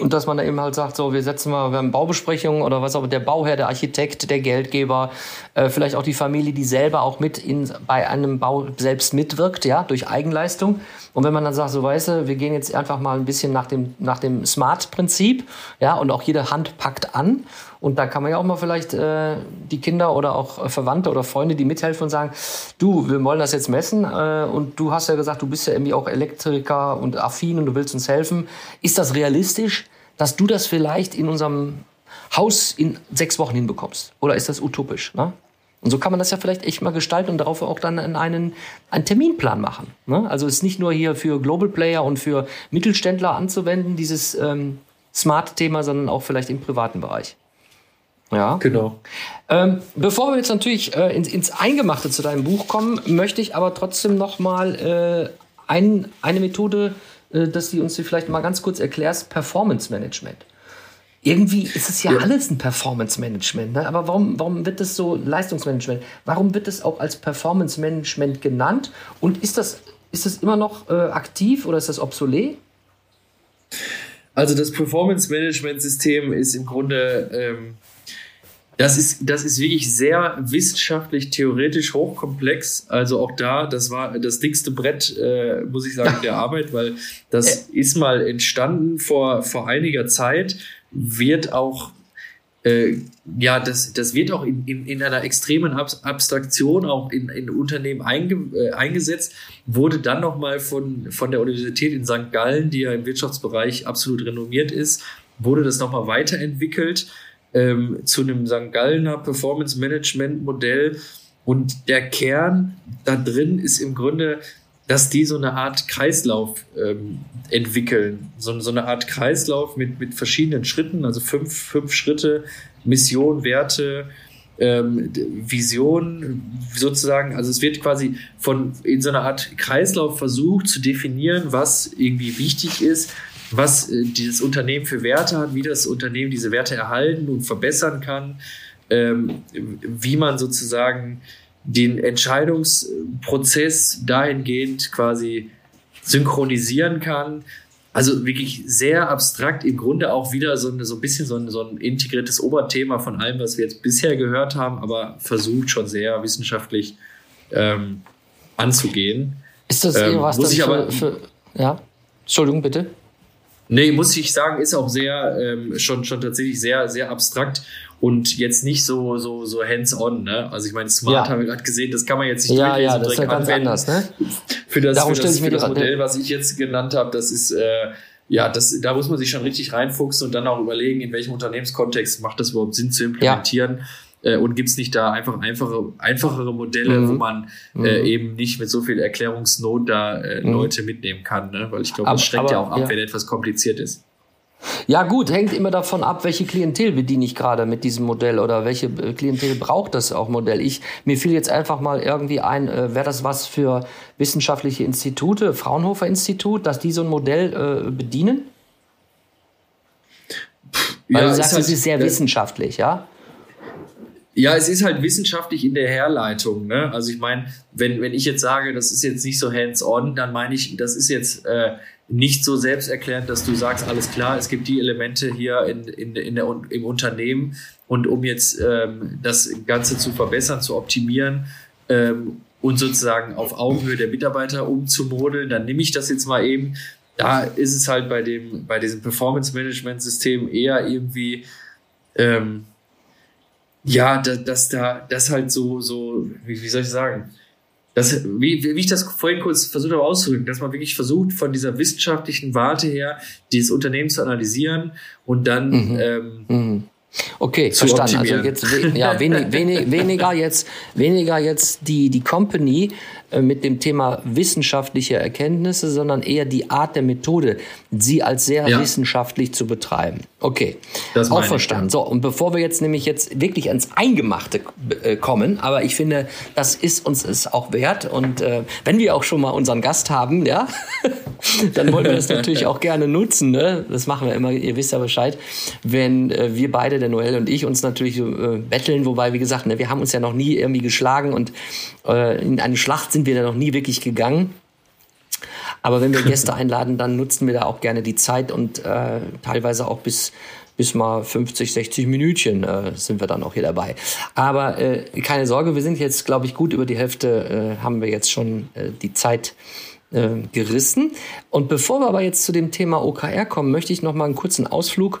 Und dass man da eben halt sagt, so, wir setzen mal, wir haben Baubesprechungen oder was auch, der Bauherr, der Architekt, der Geldgeber, äh, vielleicht auch die Familie, die selber auch mit in, bei einem Bau selbst mitwirkt, ja, durch Eigenleistung. Und wenn man dann sagt, so weißt du, wir gehen jetzt einfach mal ein bisschen nach dem, nach dem Smart-Prinzip, ja, und auch jede Hand packt an und da kann man ja auch mal vielleicht äh, die Kinder oder auch Verwandte oder Freunde, die mithelfen und sagen, du, wir wollen das jetzt messen äh, und du hast ja gesagt, du bist ja irgendwie auch Elektriker und affin und du willst uns helfen. Ist das realistisch, dass du das vielleicht in unserem Haus in sechs Wochen hinbekommst? Oder ist das utopisch? Ne? Und so kann man das ja vielleicht echt mal gestalten und darauf auch dann einen, einen Terminplan machen. Ne? Also es ist nicht nur hier für Global Player und für Mittelständler anzuwenden, dieses ähm, Smart-Thema, sondern auch vielleicht im privaten Bereich. Ja. Genau. Ähm, bevor wir jetzt natürlich äh, ins, ins, Eingemachte zu deinem Buch kommen, möchte ich aber trotzdem noch mal äh, ein, eine Methode, dass du uns vielleicht mal ganz kurz erklärst, Performance Management. Irgendwie ist es ja, ja. alles ein Performance Management, ne? aber warum, warum wird das so Leistungsmanagement? Warum wird es auch als Performance Management genannt? Und ist das, ist das immer noch äh, aktiv oder ist das obsolet? Also das Performance Management System ist im Grunde ähm, das ist, das ist wirklich sehr wissenschaftlich, theoretisch hochkomplex. Also auch da, das war das dickste Brett, äh, muss ich sagen, der Arbeit, weil das ist mal entstanden vor, vor einiger Zeit, wird auch äh, ja, das, das wird auch in, in, in einer extremen Abstraktion auch in, in Unternehmen einge, äh, eingesetzt, wurde dann nochmal von, von der Universität in St. Gallen, die ja im Wirtschaftsbereich absolut renommiert ist, wurde das nochmal weiterentwickelt ähm, zu einem St. Gallener Performance Management Modell. Und der Kern da drin ist im Grunde, dass die so eine Art Kreislauf ähm, entwickeln. So, so, eine Art Kreislauf mit, mit verschiedenen Schritten, also fünf, fünf Schritte, Mission, Werte, ähm, Vision sozusagen. Also es wird quasi von in so einer Art Kreislauf versucht zu definieren, was irgendwie wichtig ist, was äh, dieses Unternehmen für Werte hat, wie das Unternehmen diese Werte erhalten und verbessern kann, ähm, wie man sozusagen den Entscheidungsprozess dahingehend quasi synchronisieren kann. Also wirklich sehr abstrakt, im Grunde auch wieder so, eine, so ein bisschen so ein, so ein integriertes Oberthema von allem, was wir jetzt bisher gehört haben, aber versucht schon sehr wissenschaftlich ähm, anzugehen. Ist das ähm, was dann für, aber, für, ja? Entschuldigung, bitte. Nee, muss ich sagen, ist auch sehr, ähm, schon, schon tatsächlich sehr, sehr abstrakt und jetzt nicht so, so, so hands-on, ne? Also ich meine, Smart ja. haben wir gerade gesehen, das kann man jetzt nicht ja, ja, das ist ja ganz anwenden. anders, ne? Für das, Darum für das, für das Modell, was ich jetzt genannt habe, das ist, äh, ja, das, da muss man sich schon richtig reinfuchsen und dann auch überlegen, in welchem Unternehmenskontext macht das überhaupt Sinn zu implementieren. Ja. Äh, und gibt es nicht da einfach einfache, einfachere Modelle, mhm. wo man äh, mhm. eben nicht mit so viel Erklärungsnot da äh, mhm. Leute mitnehmen kann? Ne? Weil ich glaube, das schreckt aber, ja auch ab, ja. wenn etwas kompliziert ist. Ja gut, hängt immer davon ab, welche Klientel bediene ich gerade mit diesem Modell oder welche äh, Klientel braucht das auch Modell. Ich mir fiel jetzt einfach mal irgendwie ein, äh, wäre das was für wissenschaftliche Institute, Fraunhofer Institut, dass die so ein Modell äh, bedienen? Weil ja, du sagst, es halt, ist sehr wissenschaftlich, ja? Ja, es ist halt wissenschaftlich in der Herleitung. Ne? Also ich meine, wenn, wenn ich jetzt sage, das ist jetzt nicht so hands-on, dann meine ich, das ist jetzt äh, nicht so selbsterklärend, dass du sagst, alles klar, es gibt die Elemente hier in, in, in der, im Unternehmen und um jetzt ähm, das Ganze zu verbessern, zu optimieren ähm, und sozusagen auf Augenhöhe der Mitarbeiter umzumodeln, dann nehme ich das jetzt mal eben da ist es halt bei dem, bei diesem Performance-Management-System eher irgendwie, ähm, ja, dass, dass da, das halt so, so, wie, wie soll ich sagen, das, wie, wie ich das vorhin kurz versucht habe auszudrücken, dass man wirklich versucht, von dieser wissenschaftlichen Warte her dieses Unternehmen zu analysieren und dann mhm. Ähm, mhm. Okay, verstanden. Also jetzt ja, wenig, wenig, weniger jetzt weniger jetzt die die Company mit dem Thema wissenschaftliche Erkenntnisse, sondern eher die Art der Methode, sie als sehr ja. wissenschaftlich zu betreiben. Okay, das auch verstanden. So, und bevor wir jetzt nämlich jetzt wirklich ans Eingemachte äh, kommen, aber ich finde, das ist uns es auch wert. Und äh, wenn wir auch schon mal unseren Gast haben, ja, dann wollen wir das natürlich auch gerne nutzen. Ne? Das machen wir immer, ihr wisst ja Bescheid, wenn äh, wir beide, der Noel und ich, uns natürlich äh, betteln, wobei, wie gesagt, ne, wir haben uns ja noch nie irgendwie geschlagen und äh, in eine Schlacht sind wir da noch nie wirklich gegangen. Aber wenn wir Gäste einladen, dann nutzen wir da auch gerne die Zeit und äh, teilweise auch bis bis mal 50, 60 Minütchen äh, sind wir dann auch hier dabei. Aber äh, keine Sorge, wir sind jetzt, glaube ich, gut über die Hälfte, äh, haben wir jetzt schon äh, die Zeit äh, gerissen. Und bevor wir aber jetzt zu dem Thema OKR kommen, möchte ich noch mal einen kurzen Ausflug.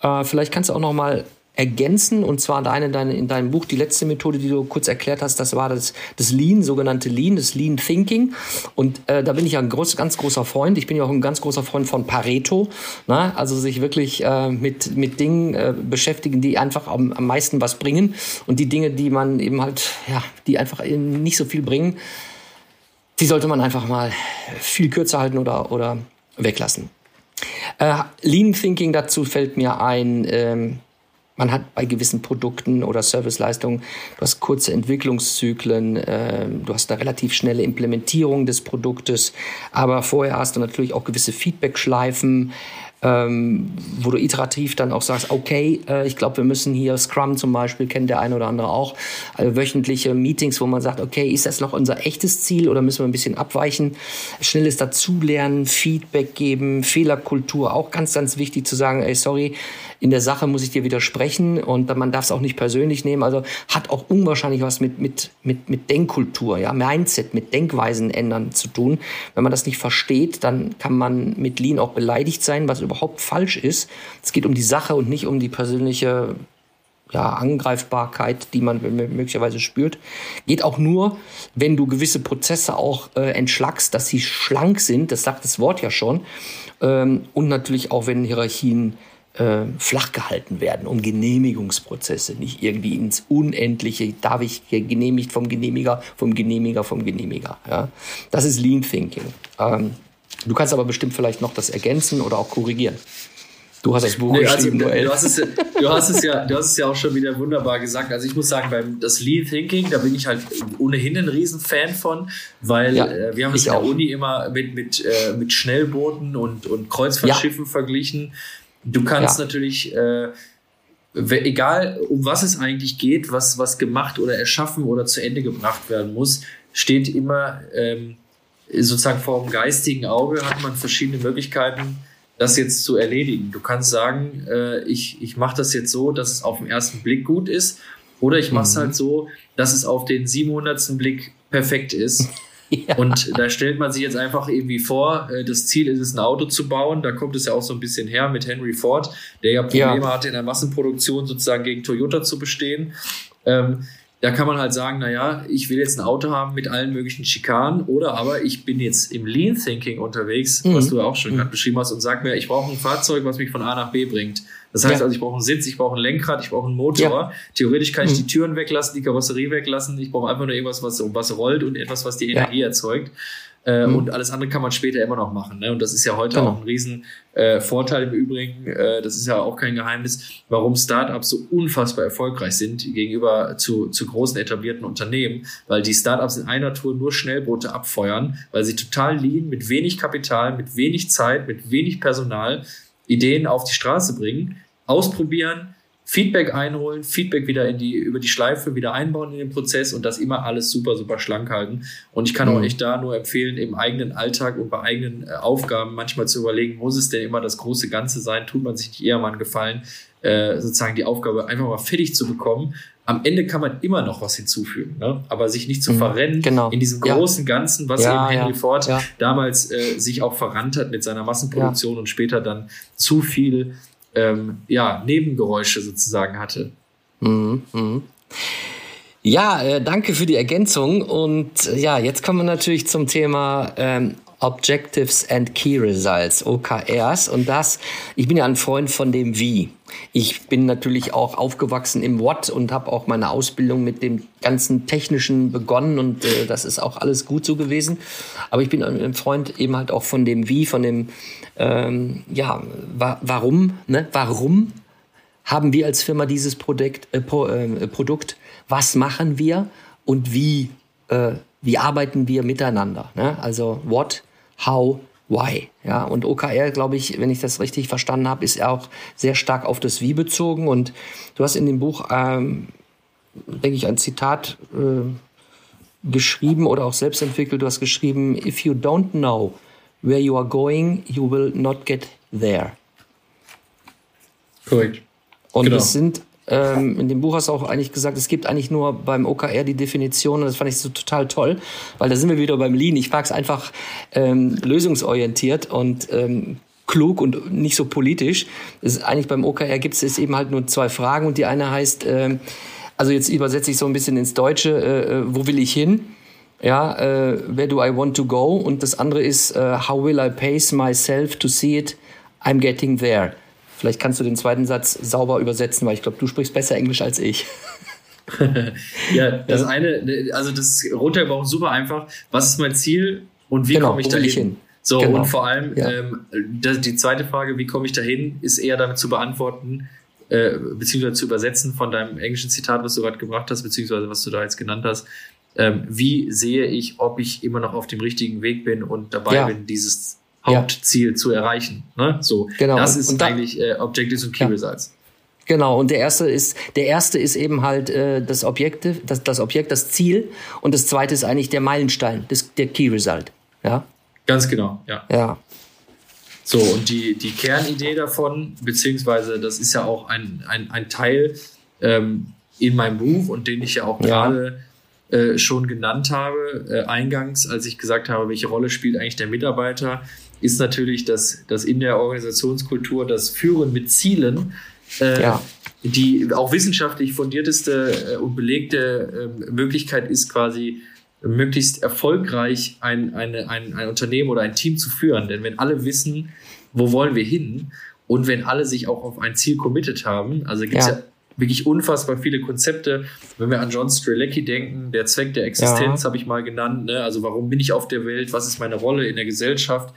Äh, vielleicht kannst du auch noch mal ergänzen. Und zwar deine, deine, in deinem Buch, die letzte Methode, die du kurz erklärt hast, das war das, das Lean, sogenannte Lean, das Lean Thinking. Und äh, da bin ich ja ein groß, ganz großer Freund. Ich bin ja auch ein ganz großer Freund von Pareto. Ne? Also sich wirklich äh, mit, mit Dingen äh, beschäftigen, die einfach am, am meisten was bringen. Und die Dinge, die man eben halt, ja, die einfach nicht so viel bringen, die sollte man einfach mal viel kürzer halten oder, oder weglassen. Äh, Lean Thinking dazu fällt mir ein, ähm, man hat bei gewissen Produkten oder Serviceleistungen, du hast kurze Entwicklungszyklen, äh, du hast eine relativ schnelle Implementierung des Produktes, aber vorher hast du natürlich auch gewisse Feedback-Schleifen, ähm, wo du iterativ dann auch sagst, okay, äh, ich glaube, wir müssen hier Scrum zum Beispiel, kennt der eine oder andere auch, also wöchentliche Meetings, wo man sagt, okay, ist das noch unser echtes Ziel oder müssen wir ein bisschen abweichen? Schnelles Dazulernen, Feedback geben, Fehlerkultur, auch ganz, ganz wichtig zu sagen, ey, sorry, in der Sache muss ich dir widersprechen und man darf es auch nicht persönlich nehmen. Also hat auch unwahrscheinlich was mit, mit, mit, mit Denkkultur, ja, Mindset, mit Denkweisen ändern zu tun. Wenn man das nicht versteht, dann kann man mit Lean auch beleidigt sein, was überhaupt falsch ist. Es geht um die Sache und nicht um die persönliche ja, Angreifbarkeit, die man möglicherweise spürt, geht auch nur, wenn du gewisse Prozesse auch äh, entschlackst, dass sie schlank sind, das sagt das Wort ja schon, ähm, und natürlich auch, wenn Hierarchien äh, flach gehalten werden, um Genehmigungsprozesse, nicht irgendwie ins Unendliche, darf ich genehmigt vom Genehmiger, vom Genehmiger, vom Genehmiger. Ja? Das ist Lean Thinking. Ähm, du kannst aber bestimmt vielleicht noch das ergänzen oder auch korrigieren. Du hast das Buch nee, also, du, hast es, du, hast es ja, du hast es ja auch schon wieder wunderbar gesagt. Also ich muss sagen, beim das Lean Thinking, da bin ich halt ohnehin ein Riesenfan von, weil ja, äh, wir haben es in der auch. Uni immer mit, mit, äh, mit Schnellbooten und, und Kreuzfahrtschiffen ja. verglichen. Du kannst ja. natürlich, äh, egal um was es eigentlich geht, was, was gemacht oder erschaffen oder zu Ende gebracht werden muss, steht immer ähm, sozusagen vor dem geistigen Auge, hat man verschiedene Möglichkeiten, das jetzt zu erledigen. Du kannst sagen, äh, ich, ich mache das jetzt so, dass es auf den ersten Blick gut ist, oder ich mache es mhm. halt so, dass es auf den 700. Blick perfekt ist. Ja. Und da stellt man sich jetzt einfach irgendwie vor, äh, das Ziel ist es, ein Auto zu bauen. Da kommt es ja auch so ein bisschen her mit Henry Ford, der ja Probleme ja. hatte, in der Massenproduktion sozusagen gegen Toyota zu bestehen. Ähm, da kann man halt sagen, naja, ich will jetzt ein Auto haben mit allen möglichen Schikanen oder aber ich bin jetzt im Lean Thinking unterwegs, mhm. was du auch schon mhm. gerade beschrieben hast und sag mir, ich brauche ein Fahrzeug, was mich von A nach B bringt. Das heißt ja. also, ich brauche einen Sitz, ich brauche ein Lenkrad, ich brauche einen Motor. Ja. Theoretisch kann ich mhm. die Türen weglassen, die Karosserie weglassen. Ich brauche einfach nur irgendwas, was, was rollt und etwas, was die Energie erzeugt. Äh, mhm. Und alles andere kann man später immer noch machen. Ne? Und das ist ja heute genau. auch ein riesen äh, Vorteil im Übrigen. Äh, das ist ja auch kein Geheimnis, warum Startups so unfassbar erfolgreich sind gegenüber zu, zu großen etablierten Unternehmen, weil die Startups in einer Tour nur Schnellboote abfeuern, weil sie total lean, mit wenig Kapital, mit wenig Zeit, mit wenig Personal Ideen auf die Straße bringen ausprobieren, Feedback einholen, Feedback wieder in die, über die Schleife wieder einbauen in den Prozess und das immer alles super, super schlank halten. Und ich kann mhm. auch echt da nur empfehlen, im eigenen Alltag und bei eigenen äh, Aufgaben manchmal zu überlegen, muss es denn immer das große Ganze sein? Tut man sich nicht eher mal einen Gefallen, äh, sozusagen die Aufgabe einfach mal fertig zu bekommen am Ende kann man immer noch was hinzufügen, ne? aber sich nicht zu mhm, verrennen genau. in diesem großen ja. Ganzen, was ja, eben Henry ja, Ford damals äh, sich auch verrannt hat mit seiner Massenproduktion und später dann zu viel ähm, ja, Nebengeräusche sozusagen hatte. Mhm, mh. Ja, äh, danke für die Ergänzung. Und äh, ja, jetzt kommen wir natürlich zum Thema ähm, Objectives and Key Results, OKRs. Und das, ich bin ja ein Freund von dem Wie. Ich bin natürlich auch aufgewachsen im What und habe auch meine Ausbildung mit dem ganzen Technischen begonnen und äh, das ist auch alles gut so gewesen. Aber ich bin ein Freund eben halt auch von dem Wie, von dem, ähm, ja, wa warum, ne? Warum haben wir als Firma dieses Produkt, äh, Pro, äh, Produkt? Was machen wir und wie, äh, wie arbeiten wir miteinander? Ne? Also what, how, why. Ja, und OKR, glaube ich, wenn ich das richtig verstanden habe, ist auch sehr stark auf das Wie bezogen. Und du hast in dem Buch, ähm, denke ich, ein Zitat äh, geschrieben oder auch selbst entwickelt. Du hast geschrieben, if you don't know where you are going, you will not get there. Korrekt. Und genau. das sind ähm, in dem Buch hast du auch eigentlich gesagt, es gibt eigentlich nur beim OKR die Definition und das fand ich so total toll, weil da sind wir wieder beim Lean. Ich mag es einfach ähm, lösungsorientiert und ähm, klug und nicht so politisch. Ist eigentlich beim OKR gibt es eben halt nur zwei Fragen und die eine heißt, ähm, also jetzt übersetze ich so ein bisschen ins Deutsche, äh, äh, wo will ich hin? Ja, äh, where do I want to go? Und das andere ist, äh, how will I pace myself to see it? I'm getting there. Vielleicht kannst du den zweiten Satz sauber übersetzen, weil ich glaube, du sprichst besser Englisch als ich. ja, das eine, also das runtergebrochen super einfach. Was ist mein Ziel und wie genau, komme ich da hin? So, genau. und vor allem ja. ähm, die zweite Frage, wie komme ich dahin, ist eher damit zu beantworten, äh, beziehungsweise zu übersetzen von deinem englischen Zitat, was du gerade gebracht hast, beziehungsweise was du da jetzt genannt hast. Ähm, wie sehe ich, ob ich immer noch auf dem richtigen Weg bin und dabei ja. bin, dieses Hauptziel ja. zu erreichen. Ne? So, genau. das ist da, eigentlich äh, Objectives und Key ja. Results. Genau, und der erste ist, der erste ist eben halt äh, das Objekt, das, das Objekt, das Ziel, und das zweite ist eigentlich der Meilenstein, das, der Key Result. Ja. Ganz genau, ja. Ja. So, und die, die Kernidee davon, beziehungsweise das ist ja auch ein, ein, ein Teil ähm, in meinem Buch und den ich ja auch ja. gerade äh, schon genannt habe, äh, eingangs, als ich gesagt habe, welche Rolle spielt eigentlich der Mitarbeiter, ist natürlich, dass, dass in der Organisationskultur das Führen mit Zielen äh, ja. die auch wissenschaftlich fundierteste äh, und belegte äh, Möglichkeit ist, quasi möglichst erfolgreich ein, eine, ein, ein Unternehmen oder ein Team zu führen. Denn wenn alle wissen, wo wollen wir hin und wenn alle sich auch auf ein Ziel committed haben, also gibt es ja. ja. wirklich unfassbar viele Konzepte. Wenn wir an John Strelecki denken, der Zweck der Existenz ja. habe ich mal genannt. Ne? Also warum bin ich auf der Welt? Was ist meine Rolle in der Gesellschaft?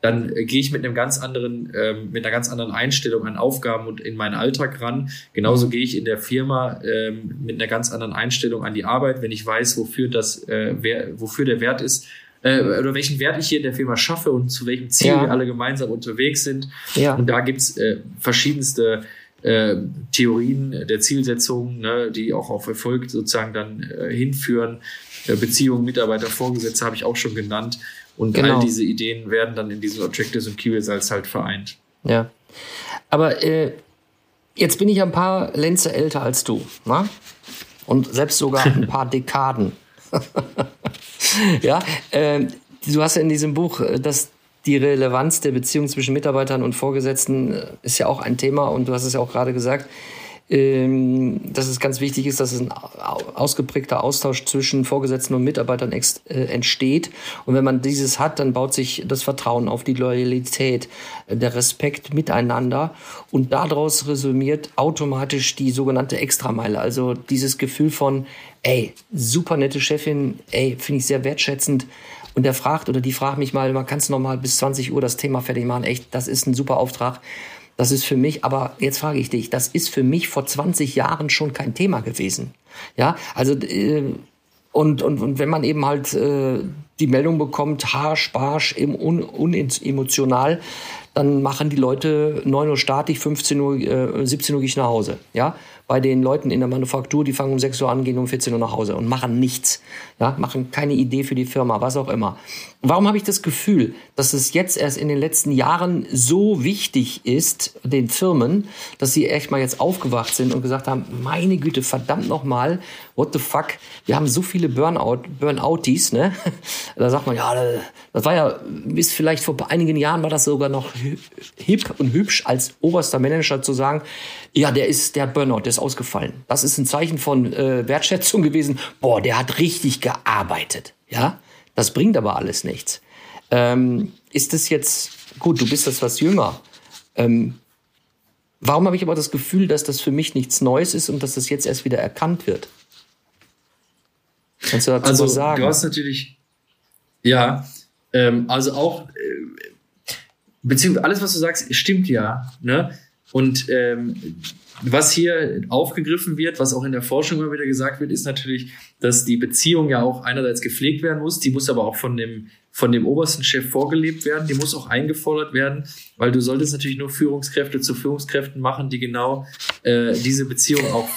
Dann äh, gehe ich mit einem ganz anderen, ähm, mit einer ganz anderen Einstellung an Aufgaben und in meinen Alltag ran. Genauso mhm. gehe ich in der Firma ähm, mit einer ganz anderen Einstellung an die Arbeit, wenn ich weiß, wofür das, äh, wer, wofür der Wert ist, äh, oder welchen Wert ich hier in der Firma schaffe und zu welchem Ziel ja. wir alle gemeinsam unterwegs sind. Ja. Und da gibt's äh, verschiedenste äh, Theorien der Zielsetzung, ne, die auch auf Erfolg sozusagen dann äh, hinführen. Äh, Beziehungen, Mitarbeiter, Vorgesetzte habe ich auch schon genannt. Und genau. all diese Ideen werden dann in diesen Objectives und Key Results halt vereint. Ja. Aber äh, jetzt bin ich ein paar Lenze älter als du. Ne? Und selbst sogar ein paar Dekaden. ja, äh, du hast ja in diesem Buch äh, das die Relevanz der Beziehung zwischen Mitarbeitern und Vorgesetzten äh, ist ja auch ein Thema und du hast es ja auch gerade gesagt dass es ganz wichtig ist, dass es ein ausgeprägter Austausch zwischen Vorgesetzten und Mitarbeitern äh, entsteht. Und wenn man dieses hat, dann baut sich das Vertrauen auf die Loyalität, äh, der Respekt miteinander und daraus resümiert automatisch die sogenannte Extrameile. Also dieses Gefühl von, ey, super nette Chefin, ey, finde ich sehr wertschätzend. Und der fragt oder die fragt mich mal, man kannst du noch mal bis 20 Uhr das Thema fertig machen. Echt, das ist ein super Auftrag. Das ist für mich, aber jetzt frage ich dich, das ist für mich vor 20 Jahren schon kein Thema gewesen. Ja, also äh, und, und, und wenn man eben halt äh, die Meldung bekommt, harsch, barsch, un, unemotional, dann machen die Leute 9 Uhr Start, ich 15 Uhr, äh, 17 Uhr gehe ich nach Hause. Ja? Bei den Leuten in der Manufaktur, die fangen um 6 Uhr an, gehen um 14 Uhr nach Hause und machen nichts. Ja? Machen keine Idee für die Firma, was auch immer. Warum habe ich das Gefühl, dass es jetzt erst in den letzten Jahren so wichtig ist, den Firmen, dass sie echt mal jetzt aufgewacht sind und gesagt haben, meine Güte, verdammt nochmal, what the fuck, wir haben so viele Burnout, Burnouties, ne? Da sagt man, ja, das war ja, bis vielleicht vor einigen Jahren war das sogar noch hip und hübsch als oberster Manager zu sagen, ja, der ist, der hat Burnout, der ist ausgefallen. Das ist ein Zeichen von äh, Wertschätzung gewesen. Boah, der hat richtig gearbeitet, ja? Das bringt aber alles nichts. Ähm, ist es jetzt, gut, du bist das was jünger. Ähm, warum habe ich aber das Gefühl, dass das für mich nichts Neues ist und dass das jetzt erst wieder erkannt wird? Kannst du dazu also, was sagen? Du hast natürlich, ja, ähm, also auch, äh, beziehungsweise alles, was du sagst, stimmt ja. Ne? Und ähm, was hier aufgegriffen wird, was auch in der Forschung immer wieder gesagt wird, ist natürlich, dass die Beziehung ja auch einerseits gepflegt werden muss, die muss aber auch von dem, von dem obersten Chef vorgelebt werden, die muss auch eingefordert werden, weil du solltest natürlich nur Führungskräfte zu Führungskräften machen, die genau äh, diese Beziehung auch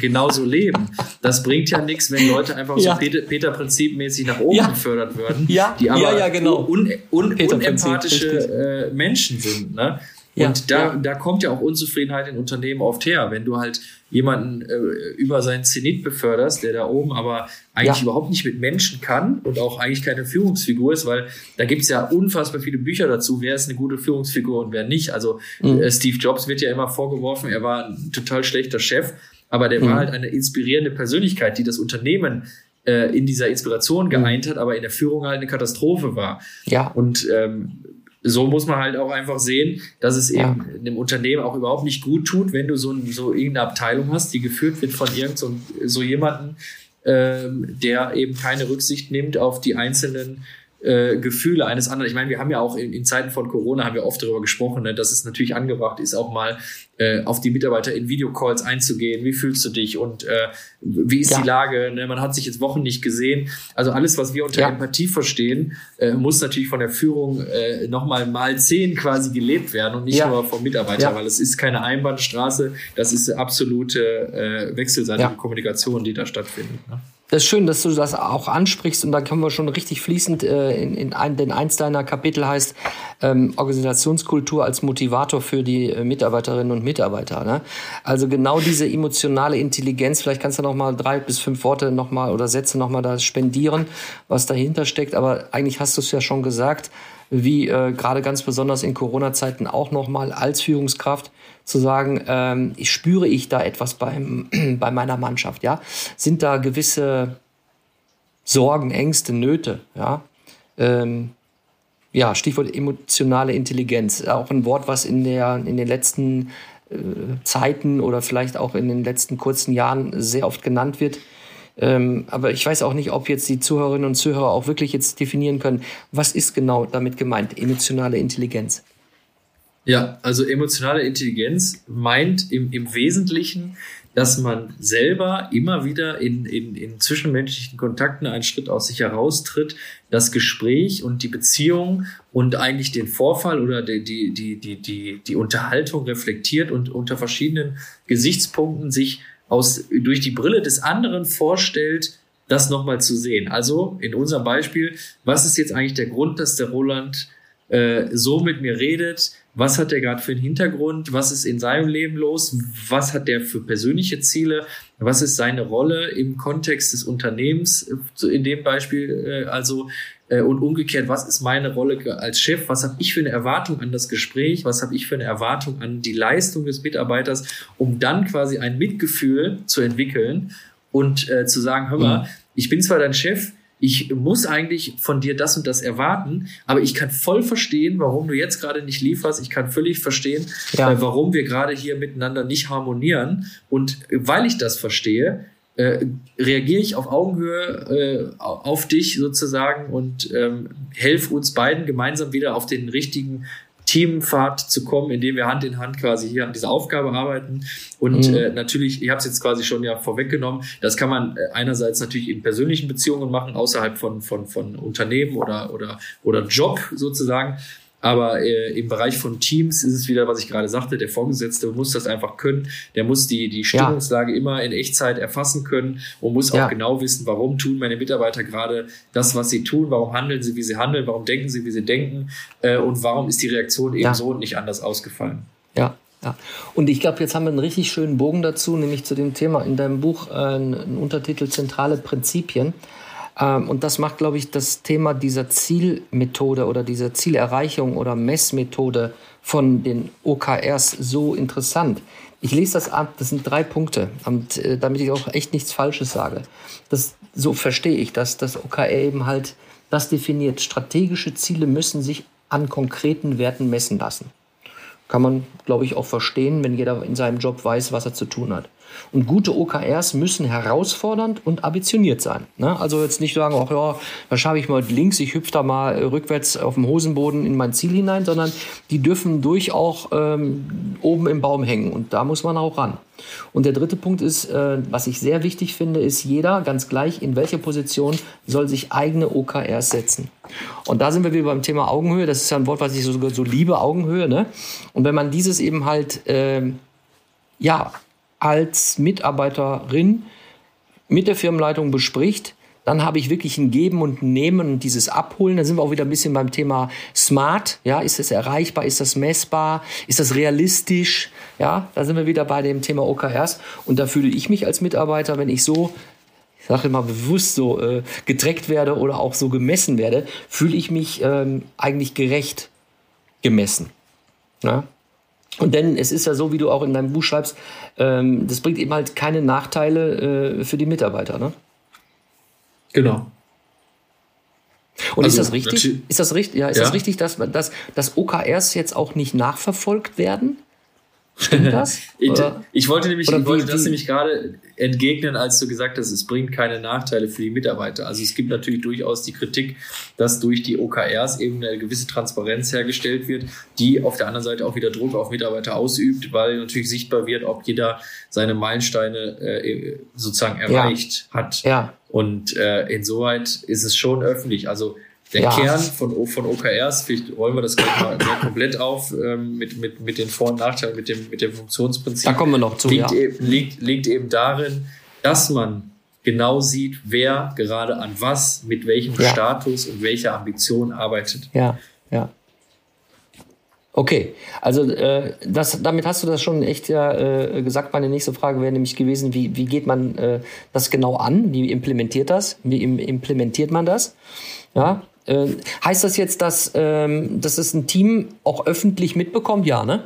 genauso leben. Das bringt ja nichts, wenn Leute einfach ja. so Peter-Prinzip-mäßig nach oben ja. befördert werden, ja. die aber ja, genau. un, un, unempathische äh, Menschen sind. Ne? Ja, und da, ja. da kommt ja auch Unzufriedenheit in Unternehmen oft her, wenn du halt jemanden äh, über seinen Zenit beförderst, der da oben aber eigentlich ja. überhaupt nicht mit Menschen kann und auch eigentlich keine Führungsfigur ist, weil da gibt's ja unfassbar viele Bücher dazu, wer ist eine gute Führungsfigur und wer nicht. Also mhm. äh, Steve Jobs wird ja immer vorgeworfen, er war ein total schlechter Chef, aber der mhm. war halt eine inspirierende Persönlichkeit, die das Unternehmen äh, in dieser Inspiration mhm. geeint hat, aber in der Führung halt eine Katastrophe war. Ja. Und ähm, so muss man halt auch einfach sehen, dass es eben ja. einem Unternehmen auch überhaupt nicht gut tut, wenn du so, so irgendeine Abteilung hast, die geführt wird von irgend so, so jemanden, ähm, der eben keine Rücksicht nimmt auf die einzelnen äh, Gefühle eines anderen. Ich meine, wir haben ja auch in, in, Zeiten von Corona haben wir oft darüber gesprochen, ne, dass es natürlich angebracht ist, auch mal äh, auf die Mitarbeiter in Videocalls einzugehen. Wie fühlst du dich und äh, wie ist ja. die Lage? Ne? Man hat sich jetzt Wochen nicht gesehen. Also alles, was wir unter ja. Empathie verstehen, äh, muss natürlich von der Führung äh, nochmal mal zehn quasi gelebt werden und nicht ja. nur vom Mitarbeiter, weil es ist keine Einbahnstraße, das ist absolute äh, wechselseitige Kommunikation, die da stattfindet. Ne? Das ist schön, dass du das auch ansprichst und da können wir schon richtig fließend äh, in, in ein, denn eins deiner Kapitel heißt ähm, Organisationskultur als Motivator für die äh, Mitarbeiterinnen und Mitarbeiter. Ne? Also genau diese emotionale Intelligenz. Vielleicht kannst du noch mal drei bis fünf Worte noch mal oder Sätze noch mal da spendieren, was dahinter steckt. Aber eigentlich hast du es ja schon gesagt, wie äh, gerade ganz besonders in Corona-Zeiten auch noch mal als Führungskraft zu sagen, ähm, ich spüre ich da etwas beim, bei meiner Mannschaft, ja? Sind da gewisse Sorgen, Ängste, Nöte, ja? Ähm, ja, Stichwort emotionale Intelligenz, auch ein Wort, was in, der, in den letzten äh, Zeiten oder vielleicht auch in den letzten kurzen Jahren sehr oft genannt wird. Ähm, aber ich weiß auch nicht, ob jetzt die Zuhörerinnen und Zuhörer auch wirklich jetzt definieren können, was ist genau damit gemeint, emotionale Intelligenz. Ja, also emotionale Intelligenz meint im, im Wesentlichen, dass man selber immer wieder in, in, in zwischenmenschlichen Kontakten einen Schritt aus sich heraustritt, das Gespräch und die Beziehung und eigentlich den Vorfall oder die, die, die, die, die, die Unterhaltung reflektiert und unter verschiedenen Gesichtspunkten sich aus, durch die Brille des anderen vorstellt, das nochmal zu sehen. Also in unserem Beispiel, was ist jetzt eigentlich der Grund, dass der Roland äh, so mit mir redet? Was hat der gerade für einen Hintergrund, was ist in seinem Leben los, was hat der für persönliche Ziele, was ist seine Rolle im Kontext des Unternehmens, in dem Beispiel äh, also äh, und umgekehrt, was ist meine Rolle als Chef, was habe ich für eine Erwartung an das Gespräch, was habe ich für eine Erwartung an die Leistung des Mitarbeiters, um dann quasi ein Mitgefühl zu entwickeln und äh, zu sagen, hör mal, mhm. ich bin zwar dein Chef, ich muss eigentlich von dir das und das erwarten, aber ich kann voll verstehen, warum du jetzt gerade nicht lieferst. Ich kann völlig verstehen, ja. äh, warum wir gerade hier miteinander nicht harmonieren. Und weil ich das verstehe, äh, reagiere ich auf Augenhöhe äh, auf dich sozusagen und ähm, helfe uns beiden gemeinsam wieder auf den richtigen Teamfahrt zu kommen, indem wir Hand in Hand quasi hier an dieser Aufgabe arbeiten. Und mhm. äh, natürlich, ich habe es jetzt quasi schon ja vorweggenommen, das kann man äh, einerseits natürlich in persönlichen Beziehungen machen, außerhalb von, von, von Unternehmen oder, oder, oder Job sozusagen. Aber äh, im Bereich von Teams ist es wieder, was ich gerade sagte, der Vorgesetzte muss das einfach können. Der muss die, die Stimmungslage ja. immer in Echtzeit erfassen können und muss ja. auch genau wissen, warum tun meine Mitarbeiter gerade das, was sie tun, warum handeln sie, wie sie handeln, warum denken sie, wie sie denken äh, und warum ist die Reaktion eben ja. so und nicht anders ausgefallen. Ja, ja, und ich glaube, jetzt haben wir einen richtig schönen Bogen dazu, nämlich zu dem Thema in deinem Buch, äh, einen Untertitel Zentrale Prinzipien. Ähm, und das macht, glaube ich, das Thema dieser Zielmethode oder dieser Zielerreichung oder Messmethode von den OKRs so interessant. Ich lese das ab, das sind drei Punkte, und, äh, damit ich auch echt nichts Falsches sage. Das, so verstehe ich das, dass OKR eben halt das definiert. Strategische Ziele müssen sich an konkreten Werten messen lassen. Kann man, glaube ich, auch verstehen, wenn jeder in seinem Job weiß, was er zu tun hat. Und gute OKRs müssen herausfordernd und ambitioniert sein. Ne? Also jetzt nicht sagen, ach ja, da schaffe ich mal links, ich hüpfe da mal äh, rückwärts auf dem Hosenboden in mein Ziel hinein, sondern die dürfen durch auch ähm, oben im Baum hängen. Und da muss man auch ran. Und der dritte Punkt ist, äh, was ich sehr wichtig finde, ist jeder, ganz gleich in welcher Position, soll sich eigene OKRs setzen. Und da sind wir wieder beim Thema Augenhöhe. Das ist ja ein Wort, was ich so, so liebe, Augenhöhe. Ne? Und wenn man dieses eben halt, äh, ja, als Mitarbeiterin mit der Firmenleitung bespricht, dann habe ich wirklich ein Geben und Nehmen und dieses Abholen. Da sind wir auch wieder ein bisschen beim Thema Smart. Ja, ist das erreichbar? Ist das messbar? Ist das realistisch? Ja, da sind wir wieder bei dem Thema OKRs. Und da fühle ich mich als Mitarbeiter, wenn ich so, ich sage immer bewusst so äh, getreckt werde oder auch so gemessen werde, fühle ich mich ähm, eigentlich gerecht gemessen. Ja? Und denn es ist ja so, wie du auch in deinem Buch schreibst, ähm, das bringt eben halt keine Nachteile äh, für die Mitarbeiter. Ne? Genau. Und also, ist das richtig? Ist das richtig? Ja, ist ja. das richtig, dass, dass, dass OKRs jetzt auch nicht nachverfolgt werden? Stimmt das? ich, ich, wollte nämlich, ich wollte das nämlich gerade entgegnen, als du gesagt hast, es bringt keine Nachteile für die Mitarbeiter. Also es gibt natürlich durchaus die Kritik, dass durch die OKRs eben eine gewisse Transparenz hergestellt wird, die auf der anderen Seite auch wieder Druck auf Mitarbeiter ausübt, weil natürlich sichtbar wird, ob jeder seine Meilensteine äh, sozusagen erreicht ja. hat. Ja. Und äh, insoweit ist es schon öffentlich. Also der ja. Kern von, von OKRs, vielleicht rollen wir das gleich mal komplett auf ähm, mit, mit, mit den Vor- und Nachteilen, mit dem, mit dem Funktionsprinzip. Da kommen wir noch zu. Liegt, ja. eben, liegt, liegt eben darin, dass man genau sieht, wer gerade an was, mit welchem ja. Status und welcher Ambition arbeitet. Ja, ja. Okay, also äh, das, damit hast du das schon echt ja äh, gesagt. Meine nächste Frage wäre nämlich gewesen, wie, wie geht man äh, das genau an? Wie implementiert das? Wie im, implementiert man das? Ja, äh, heißt das jetzt, dass, ähm, dass es ein Team auch öffentlich mitbekommt? Ja, ne?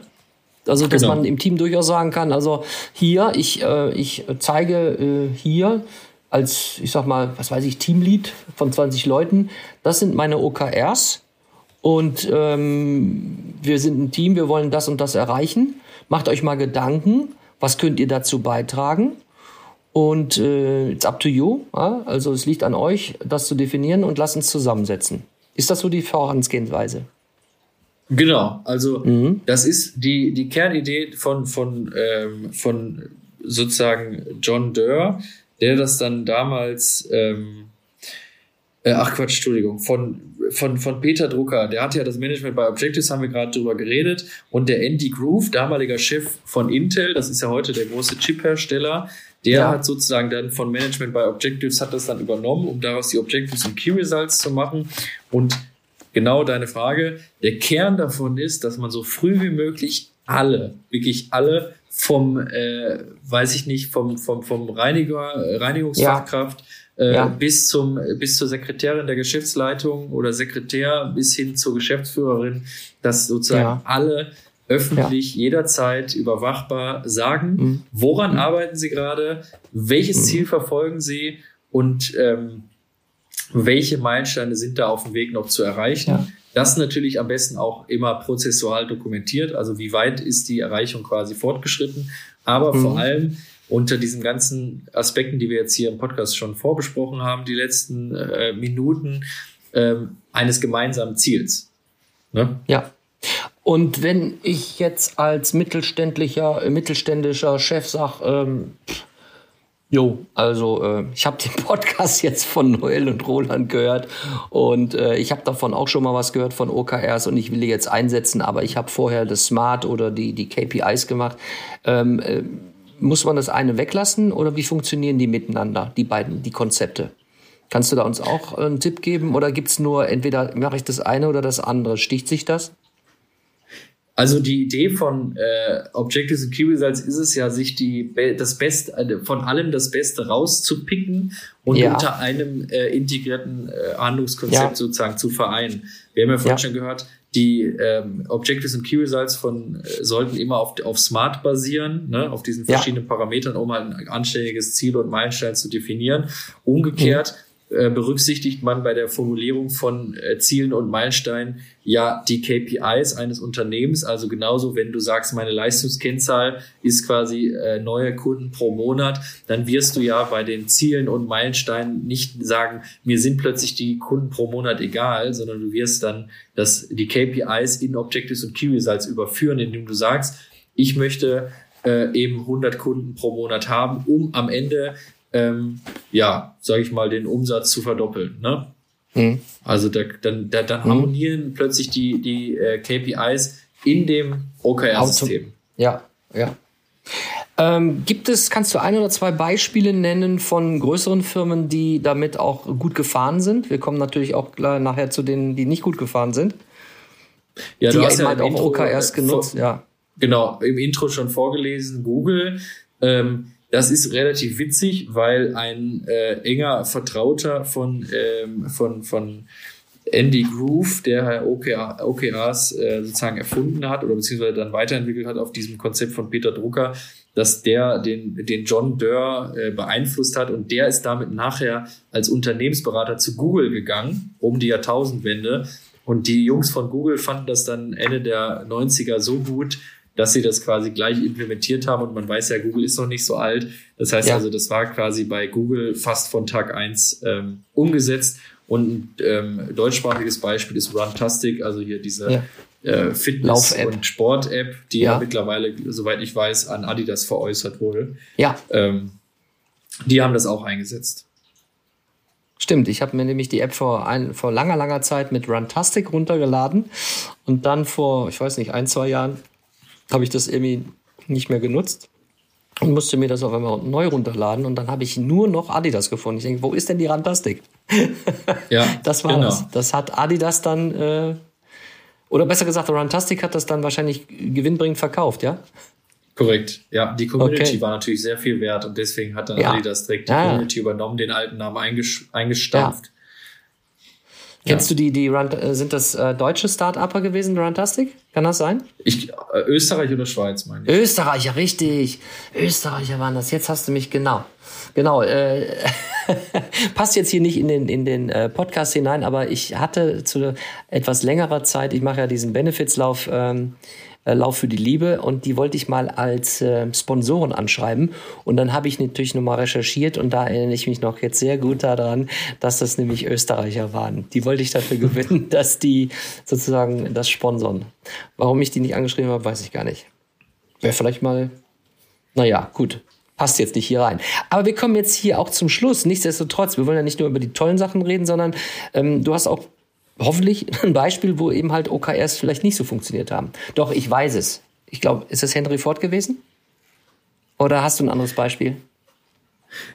Also, dass genau. man im Team durchaus sagen kann, also hier, ich, äh, ich zeige äh, hier als, ich sag mal, was weiß ich, Teamlead von 20 Leuten, das sind meine OKRs und ähm, wir sind ein Team, wir wollen das und das erreichen. Macht euch mal Gedanken, was könnt ihr dazu beitragen? Und äh, it's up to you. Ja? Also es liegt an euch, das zu definieren und lasst uns zusammensetzen. Ist das so die Vorangehensweise? Genau, also mhm. das ist die, die Kernidee von, von, ähm, von sozusagen John Durr, der das dann damals, ähm, äh, ach Quatsch, Entschuldigung, von, von, von Peter Drucker, der hatte ja das Management bei Objectives, haben wir gerade drüber geredet, und der Andy Groove, damaliger Chef von Intel, das ist ja heute der große Chip-Hersteller, der ja. hat sozusagen dann von Management by Objectives hat das dann übernommen, um daraus die Objectives und Key Results zu machen. Und genau deine Frage, der Kern davon ist, dass man so früh wie möglich alle, wirklich alle vom, äh, weiß ich nicht, vom, vom, vom Reiniger, Reinigungsfachkraft ja. Äh, ja. bis zum, bis zur Sekretärin der Geschäftsleitung oder Sekretär bis hin zur Geschäftsführerin, dass sozusagen alle öffentlich ja. jederzeit überwachbar sagen, mhm. woran mhm. arbeiten Sie gerade, welches mhm. Ziel verfolgen Sie und ähm, welche Meilensteine sind da auf dem Weg noch zu erreichen. Ja. Das natürlich am besten auch immer prozessual dokumentiert, also wie weit ist die Erreichung quasi fortgeschritten, aber mhm. vor allem unter diesen ganzen Aspekten, die wir jetzt hier im Podcast schon vorbesprochen haben, die letzten äh, Minuten ähm, eines gemeinsamen Ziels. Ne? Ja. Und wenn ich jetzt als mittelständlicher, mittelständischer Chef sage, ähm, Jo, also äh, ich habe den Podcast jetzt von Noel und Roland gehört und äh, ich habe davon auch schon mal was gehört von OKRs und ich will die jetzt einsetzen, aber ich habe vorher das Smart oder die, die KPIs gemacht. Ähm, äh, muss man das eine weglassen oder wie funktionieren die miteinander, die beiden, die Konzepte? Kannst du da uns auch einen Tipp geben oder gibt's nur entweder mache ich das eine oder das andere? Sticht sich das? Also die Idee von äh, Objectives and Key Results ist es ja, sich die das Beste äh, von allem das Beste rauszupicken und ja. unter einem äh, integrierten äh, Handlungskonzept ja. sozusagen zu vereinen. Wir haben ja vorhin ja. schon gehört, die ähm, Objectives und Key Results von äh, sollten immer auf, auf Smart basieren, ne, auf diesen verschiedenen Parametern, um halt ein anständiges Ziel und Meilenstein zu definieren. Umgekehrt mhm berücksichtigt man bei der Formulierung von äh, Zielen und Meilensteinen ja die KPIs eines Unternehmens. Also genauso, wenn du sagst, meine Leistungskennzahl ist quasi äh, neue Kunden pro Monat, dann wirst du ja bei den Zielen und Meilensteinen nicht sagen, mir sind plötzlich die Kunden pro Monat egal, sondern du wirst dann das, die KPIs in Objectives und Key Results überführen, indem du sagst, ich möchte äh, eben 100 Kunden pro Monat haben, um am Ende ähm, ja, sage ich mal, den Umsatz zu verdoppeln. Ne? Mhm. Also da, dann, da, dann mhm. harmonieren plötzlich die, die äh, KPIs in dem OKR-System. Ja, ja. Ähm, gibt es, kannst du ein oder zwei Beispiele nennen von größeren Firmen, die damit auch gut gefahren sind? Wir kommen natürlich auch nachher zu denen, die nicht gut gefahren sind. Ja, die du hast ja halt auch OKRs genutzt, vor, ja. Genau, im Intro schon vorgelesen, Google. Ähm, das ist relativ witzig, weil ein äh, enger Vertrauter von, ähm, von, von Andy Groove, der OKR, OKRs äh, sozusagen erfunden hat oder beziehungsweise dann weiterentwickelt hat auf diesem Konzept von Peter Drucker, dass der den, den John Durr äh, beeinflusst hat und der ist damit nachher als Unternehmensberater zu Google gegangen, um die Jahrtausendwende. Und die Jungs von Google fanden das dann Ende der 90er so gut, dass sie das quasi gleich implementiert haben und man weiß ja, Google ist noch nicht so alt. Das heißt ja. also, das war quasi bei Google fast von Tag eins ähm, umgesetzt und ein ähm, deutschsprachiges Beispiel ist Runtastic, also hier diese ja. äh, Fitness- und Sport-App, die ja. ja. mittlerweile, soweit ich weiß, an Adidas veräußert wurde. Ja. Ähm, die haben das auch eingesetzt. Stimmt, ich habe mir nämlich die App vor, ein, vor langer, langer Zeit mit Runtastic runtergeladen und dann vor, ich weiß nicht, ein, zwei Jahren habe ich das irgendwie nicht mehr genutzt und musste mir das auf einmal neu runterladen und dann habe ich nur noch Adidas gefunden. Ich denke, wo ist denn die Rantastik? ja, das war genau. das. Das hat Adidas dann, äh, oder besser gesagt, Rantastic hat das dann wahrscheinlich gewinnbringend verkauft, ja? Korrekt, ja. Die Community okay. war natürlich sehr viel wert und deswegen hat dann ja. Adidas direkt die ja. Community übernommen, den alten Namen eingestampft. Ja. Kennst du die, die Run, äh, sind das äh, deutsche Start-Upper gewesen, Runtastic? Kann das sein? Ich, äh, Österreich oder Schweiz, meine ich. Österreicher, richtig. Österreicher waren das. Jetzt hast du mich genau. Genau. Äh, passt jetzt hier nicht in den, in den äh, Podcast hinein, aber ich hatte zu etwas längerer Zeit, ich mache ja diesen Benefits-Lauf ähm, äh, Lauf für die Liebe und die wollte ich mal als äh, Sponsoren anschreiben. Und dann habe ich natürlich nochmal recherchiert und da erinnere ich mich noch jetzt sehr gut daran, dass das nämlich Österreicher waren. Die wollte ich dafür gewinnen, dass die sozusagen das sponsern. Warum ich die nicht angeschrieben habe, weiß ich gar nicht. Wäre vielleicht mal, naja, gut, passt jetzt nicht hier rein. Aber wir kommen jetzt hier auch zum Schluss. Nichtsdestotrotz, wir wollen ja nicht nur über die tollen Sachen reden, sondern ähm, du hast auch hoffentlich ein Beispiel, wo eben halt OKRs vielleicht nicht so funktioniert haben. Doch, ich weiß es. Ich glaube, ist es Henry Ford gewesen? Oder hast du ein anderes Beispiel?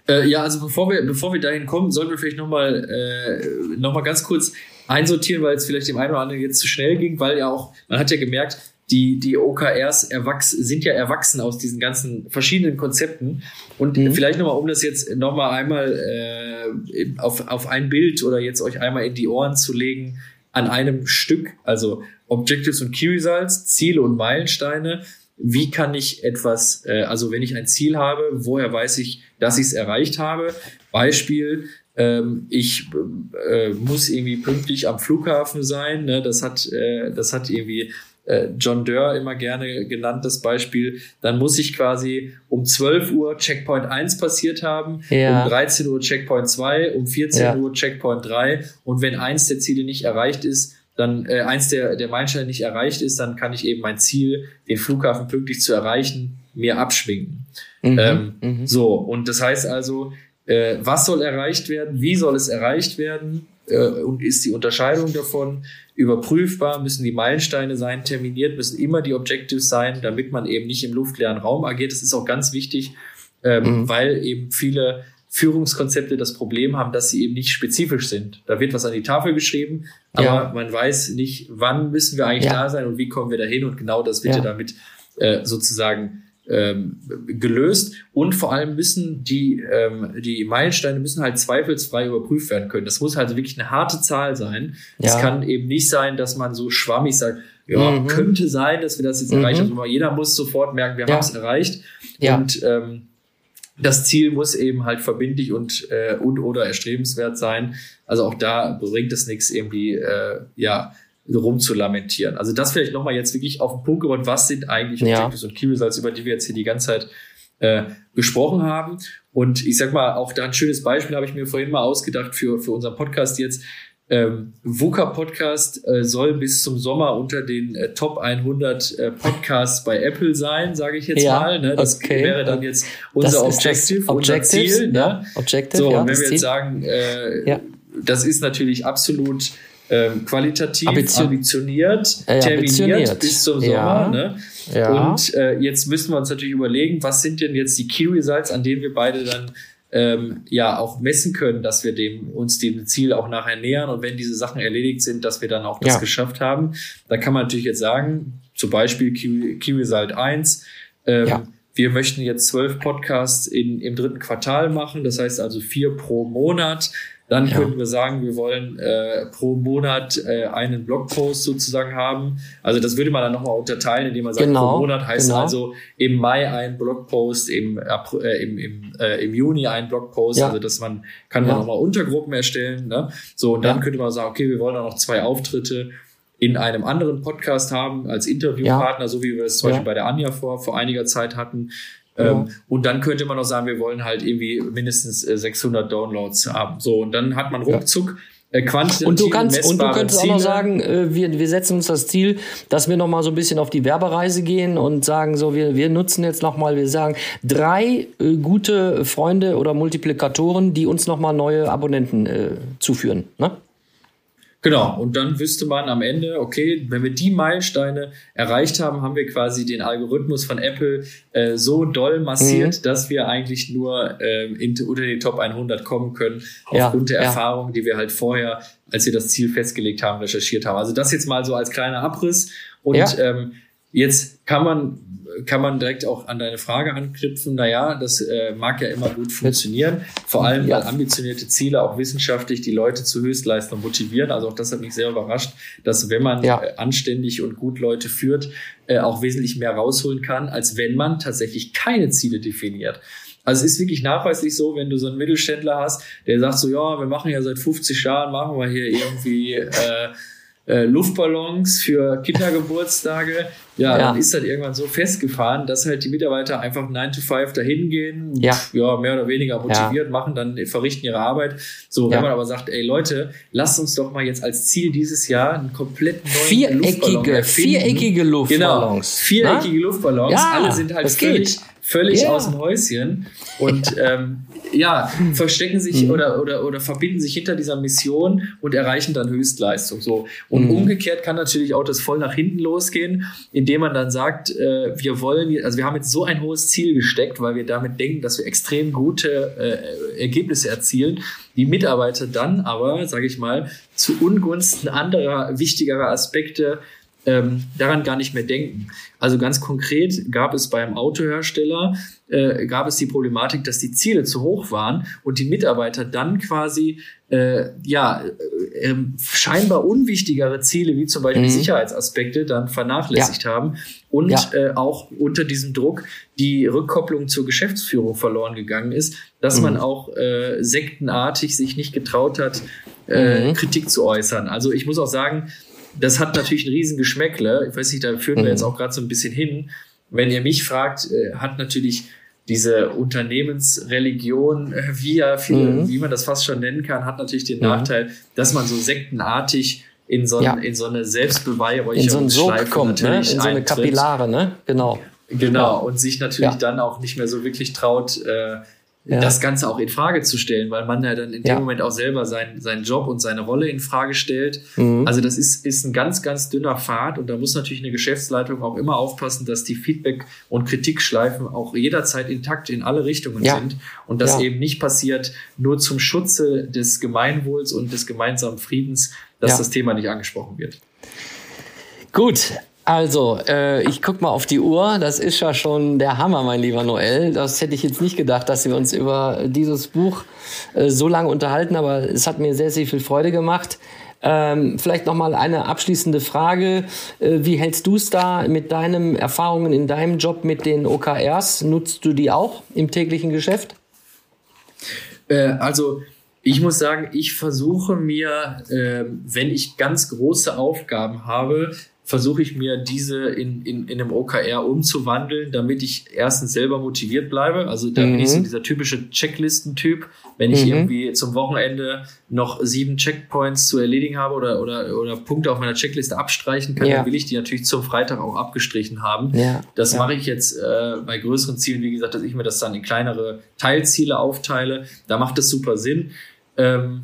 Äh, ja, also bevor wir, bevor wir dahin kommen, sollten wir vielleicht nochmal äh, noch ganz kurz einsortieren, weil es vielleicht dem einen oder anderen jetzt zu schnell ging, weil ja auch, man hat ja gemerkt, die, die OKRs erwachs sind ja erwachsen aus diesen ganzen verschiedenen Konzepten. Und mhm. vielleicht nochmal, um das jetzt nochmal einmal äh, auf, auf ein Bild oder jetzt euch einmal in die Ohren zu legen, an einem Stück, also Objectives und Key Results, Ziele und Meilensteine. Wie kann ich etwas, äh, also wenn ich ein Ziel habe, woher weiß ich, dass ich es erreicht habe? Beispiel, ähm, ich äh, muss irgendwie pünktlich am Flughafen sein. Ne? Das hat, äh, das hat irgendwie äh, John Durr immer gerne genannt, das Beispiel, dann muss ich quasi um 12 Uhr Checkpoint 1 passiert haben, ja. um 13 Uhr Checkpoint 2, um 14 ja. Uhr Checkpoint 3 und wenn eins der Ziele nicht erreicht ist, dann äh, eins der, der Meilensteine nicht erreicht ist, dann kann ich eben mein Ziel, den Flughafen pünktlich zu erreichen, mir abschminken. Mhm. Ähm, mhm. So, und das heißt also, äh, was soll erreicht werden, wie soll es erreicht werden und ist die Unterscheidung davon überprüfbar, müssen die Meilensteine sein, terminiert, müssen immer die Objectives sein, damit man eben nicht im luftleeren Raum agiert. Das ist auch ganz wichtig, ähm, mhm. weil eben viele Führungskonzepte das Problem haben, dass sie eben nicht spezifisch sind. Da wird was an die Tafel geschrieben, aber ja. man weiß nicht, wann müssen wir eigentlich ja. da sein und wie kommen wir dahin und genau das wird ja, ja damit äh, sozusagen ähm, gelöst und vor allem müssen die ähm, die Meilensteine müssen halt zweifelsfrei überprüft werden können. Das muss halt wirklich eine harte Zahl sein. Es kann eben nicht sein, dass man so schwammig sagt, ja, mhm. könnte sein, dass wir das jetzt mhm. erreicht haben. Jeder muss sofort merken, wir haben es erreicht. Und ähm, das Ziel muss eben halt verbindlich und, äh, und oder erstrebenswert sein. Also auch da bringt es nichts, irgendwie äh, ja rumzulamentieren. Also das vielleicht nochmal jetzt wirklich auf den Punkt gebracht, was sind eigentlich Objectives ja. und Key Results, über die wir jetzt hier die ganze Zeit äh, gesprochen haben. Und ich sag mal, auch da ein schönes Beispiel habe ich mir vorhin mal ausgedacht für, für unseren Podcast jetzt. Ähm, VUCA Podcast äh, soll bis zum Sommer unter den äh, Top 100 äh, Podcasts bei Apple sein, sage ich jetzt ja, mal. Ne? Das okay. wäre dann jetzt unser Objective, unser Ziel. Ne? Ja, Objective, so, ja, und wenn wir jetzt sagen, äh, ja. das ist natürlich absolut ähm, qualitativ Ambition ambitioniert, ja, terminiert ambitioniert. bis zum Sommer. Ja. Ne? Ja. Und äh, jetzt müssen wir uns natürlich überlegen, was sind denn jetzt die Key Results, an denen wir beide dann ähm, ja auch messen können, dass wir dem uns dem Ziel auch nachher nähern und wenn diese Sachen erledigt sind, dass wir dann auch das ja. geschafft haben. Da kann man natürlich jetzt sagen, zum Beispiel Key, Key Result 1, ähm, ja. wir möchten jetzt zwölf Podcasts in, im dritten Quartal machen, das heißt also vier pro Monat. Dann ja. könnten wir sagen, wir wollen äh, pro Monat äh, einen Blogpost sozusagen haben. Also das würde man dann nochmal unterteilen, indem man sagt, genau, pro Monat heißt genau. also im Mai ein Blogpost, im, äh, im, im, äh, im Juni ein Blogpost. Ja. Also dass man kann man ja. nochmal Untergruppen erstellen. Ne? So, und dann könnte man sagen, okay, wir wollen dann noch zwei Auftritte in einem anderen Podcast haben als Interviewpartner, so wie wir es zum Beispiel bei der Anja vor, vor einiger Zeit hatten. Ähm, und dann könnte man noch sagen, wir wollen halt irgendwie mindestens 600 äh, Downloads haben. So, und dann hat man ruckzuck äh, quantitativ und du kannst und du könntest Ziele. auch noch sagen, äh, wir, wir setzen uns das Ziel, dass wir noch mal so ein bisschen auf die Werbereise gehen und sagen so, wir, wir nutzen jetzt noch mal, wir sagen drei äh, gute Freunde oder Multiplikatoren, die uns noch mal neue Abonnenten äh, zuführen. Ne? Genau, und dann wüsste man am Ende, okay, wenn wir die Meilensteine erreicht haben, haben wir quasi den Algorithmus von Apple äh, so doll massiert, mhm. dass wir eigentlich nur äh, in, unter die Top 100 kommen können, aufgrund ja, der ja. Erfahrung, die wir halt vorher, als wir das Ziel festgelegt haben, recherchiert haben. Also das jetzt mal so als kleiner Abriss. Und ja. ähm, jetzt kann man kann man direkt auch an deine Frage anknüpfen. Naja, das äh, mag ja immer gut funktionieren. Vor allem, weil ambitionierte Ziele auch wissenschaftlich die Leute zu Höchstleistung motivieren. Also auch das hat mich sehr überrascht, dass wenn man ja. äh, anständig und gut Leute führt, äh, auch wesentlich mehr rausholen kann, als wenn man tatsächlich keine Ziele definiert. Also es ist wirklich nachweislich so, wenn du so einen Mittelständler hast, der sagt so, ja, wir machen ja seit 50 Jahren, machen wir hier irgendwie äh, äh, Luftballons für Kindergeburtstage. Ja, ja, dann ist das irgendwann so festgefahren, dass halt die Mitarbeiter einfach 9 to 5 dahin gehen, ja. ja, mehr oder weniger motiviert ja. machen, dann verrichten ihre Arbeit. So, wenn man aber sagt, ey Leute, lasst uns doch mal jetzt als Ziel dieses Jahr einen komplett neuen viereckige. Viereckige Luftballons. Genau, viereckige Na? Luftballons. Alle sind halt völlig, völlig aus dem Häuschen. Und ähm, ja, verstecken sich mhm. oder, oder, oder verbinden sich hinter dieser Mission und erreichen dann Höchstleistung. So. Und mhm. umgekehrt kann natürlich auch das voll nach hinten losgehen, indem man dann sagt, äh, wir wollen, also wir haben jetzt so ein hohes Ziel gesteckt, weil wir damit denken, dass wir extrem gute äh, Ergebnisse erzielen. Die Mitarbeiter dann aber, sage ich mal, zu Ungunsten anderer wichtigerer Aspekte ähm, daran gar nicht mehr denken. Also ganz konkret gab es beim Autohersteller äh, gab es die Problematik, dass die Ziele zu hoch waren und die Mitarbeiter dann quasi äh, ja äh, ähm, scheinbar unwichtigere Ziele wie zum Beispiel mhm. Sicherheitsaspekte dann vernachlässigt ja. haben und ja. äh, auch unter diesem Druck die Rückkopplung zur Geschäftsführung verloren gegangen ist, dass mhm. man auch äh, sektenartig sich nicht getraut hat, äh, mhm. Kritik zu äußern. Also ich muss auch sagen, das hat natürlich ein riesen Geschmäckle. Ich weiß nicht, da führen wir mhm. jetzt auch gerade so ein bisschen hin. Wenn ihr mich fragt, äh, hat natürlich diese Unternehmensreligion, äh, wie, ja viele, mhm. wie man das fast schon nennen kann, hat natürlich den mhm. Nachteil, dass man so sektenartig in so, ja. in so eine Selbstbeweihräucherungsschleife in so einen kommt, ne? in so eine Kapillare, ne? Genau. Genau, ja. und sich natürlich ja. dann auch nicht mehr so wirklich traut, äh, ja. das Ganze auch in Frage zu stellen, weil man ja dann in dem Moment auch selber sein, seinen Job und seine Rolle in Frage stellt. Mhm. Also das ist, ist ein ganz, ganz dünner Pfad und da muss natürlich eine Geschäftsleitung auch immer aufpassen, dass die Feedback- und Kritikschleifen auch jederzeit intakt in alle Richtungen ja. sind und das ja. eben nicht passiert nur zum Schutze des Gemeinwohls und des gemeinsamen Friedens, dass das Thema nicht angesprochen wird. Gut, also, äh, ich guck mal auf die Uhr. Das ist ja schon der Hammer, mein lieber Noel. Das hätte ich jetzt nicht gedacht, dass wir uns über dieses Buch äh, so lange unterhalten, aber es hat mir sehr, sehr viel Freude gemacht. Ähm, vielleicht noch mal eine abschließende Frage: äh, Wie hältst du es da mit deinen Erfahrungen in deinem Job mit den OKRs? Nutzt du die auch im täglichen Geschäft? Äh, also ich muss sagen, ich versuche mir, äh, wenn ich ganz große Aufgaben habe, versuche ich mir diese in, in, in einem OKR umzuwandeln, damit ich erstens selber motiviert bleibe. Also da mhm. bin ich so mhm. dieser typische Checklisten-Typ. Wenn ich mhm. irgendwie zum Wochenende noch sieben Checkpoints zu erledigen habe oder, oder, oder Punkte auf meiner Checkliste abstreichen kann, ja. dann will ich die natürlich zum Freitag auch abgestrichen haben. Ja. Das ja. mache ich jetzt äh, bei größeren Zielen, wie gesagt, dass ich mir das dann in kleinere Teilziele aufteile. Da macht es super Sinn. Ähm,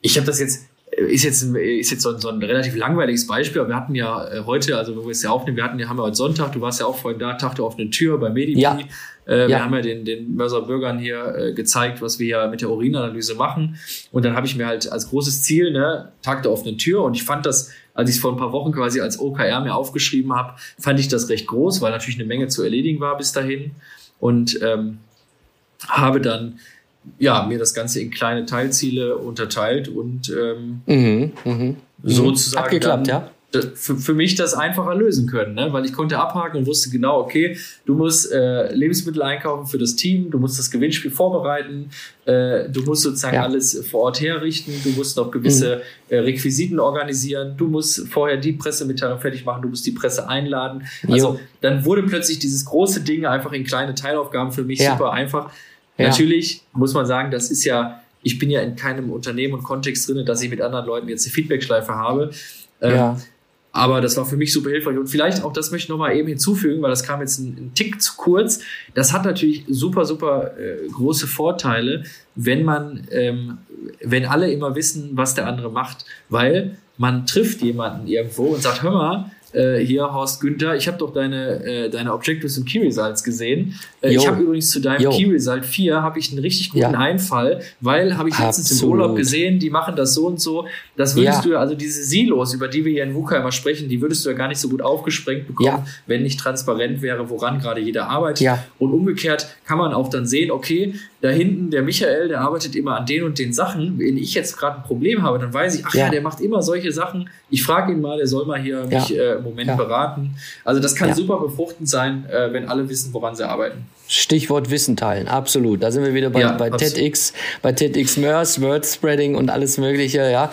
ich habe das jetzt ist jetzt, ist jetzt so ein, so ein relativ langweiliges Beispiel, aber wir hatten ja äh, heute, also wo wir es ja aufnehmen, wir hatten ja, haben ja heute Sonntag, du warst ja auch vorhin da, Tag der offenen Tür bei Medipi. Ja. Äh, wir haben ja den, den Mörser Bürgern hier äh, gezeigt, was wir hier mit der Urinanalyse machen. Und dann habe ich mir halt als großes Ziel, ne, Tag der offenen Tür. Und ich fand das, als ich es vor ein paar Wochen quasi als OKR mir aufgeschrieben habe, fand ich das recht groß, weil natürlich eine Menge zu erledigen war bis dahin. Und ähm, habe dann ja, mir das Ganze in kleine Teilziele unterteilt und ähm, mhm, mh, sozusagen abgeklappt, dann, ja. Für, für mich das einfacher lösen können, ne? weil ich konnte abhaken und wusste genau, okay, du musst äh, Lebensmittel einkaufen für das Team, du musst das Gewinnspiel vorbereiten, äh, du musst sozusagen ja. alles vor Ort herrichten, du musst noch gewisse mhm. äh, Requisiten organisieren, du musst vorher die Pressemitteilung fertig machen, du musst die Presse einladen. Also jo. dann wurde plötzlich dieses große Ding einfach in kleine Teilaufgaben für mich ja. super einfach ja. Natürlich muss man sagen, das ist ja, ich bin ja in keinem Unternehmen und Kontext drin, dass ich mit anderen Leuten jetzt eine Feedbackschleife habe. Ähm, ja. Aber das war für mich super hilfreich. Und vielleicht auch, das möchte ich nochmal eben hinzufügen, weil das kam jetzt ein, ein Tick zu kurz. Das hat natürlich super, super äh, große Vorteile, wenn man, ähm, wenn alle immer wissen, was der andere macht. Weil man trifft jemanden irgendwo und sagt, hör mal, äh, hier, Horst Günther, ich habe doch deine, äh, deine Objectives und Key Results gesehen. Äh, ich habe übrigens zu deinem Yo. Key Result 4 habe ich einen richtig guten ja. Einfall, weil habe ich letztens Absolut. im Urlaub gesehen, die machen das so und so. Das würdest ja. du, also diese Silos, über die wir hier in VUCA immer sprechen, die würdest du ja gar nicht so gut aufgesprengt bekommen, ja. wenn nicht transparent wäre, woran gerade jeder arbeitet. Ja. Und umgekehrt kann man auch dann sehen, okay, da hinten der Michael, der arbeitet immer an den und den Sachen. Wenn ich jetzt gerade ein Problem habe, dann weiß ich, ach ja, der macht immer solche Sachen. Ich frage ihn mal, der soll mal hier mich äh, im Moment beraten. Also das kann super befruchtend sein, äh, wenn alle wissen, woran sie arbeiten. Stichwort Wissen teilen, absolut. Da sind wir wieder bei, ja, bei TEDx, bei TEDx MERS, Word Spreading und alles Mögliche, ja.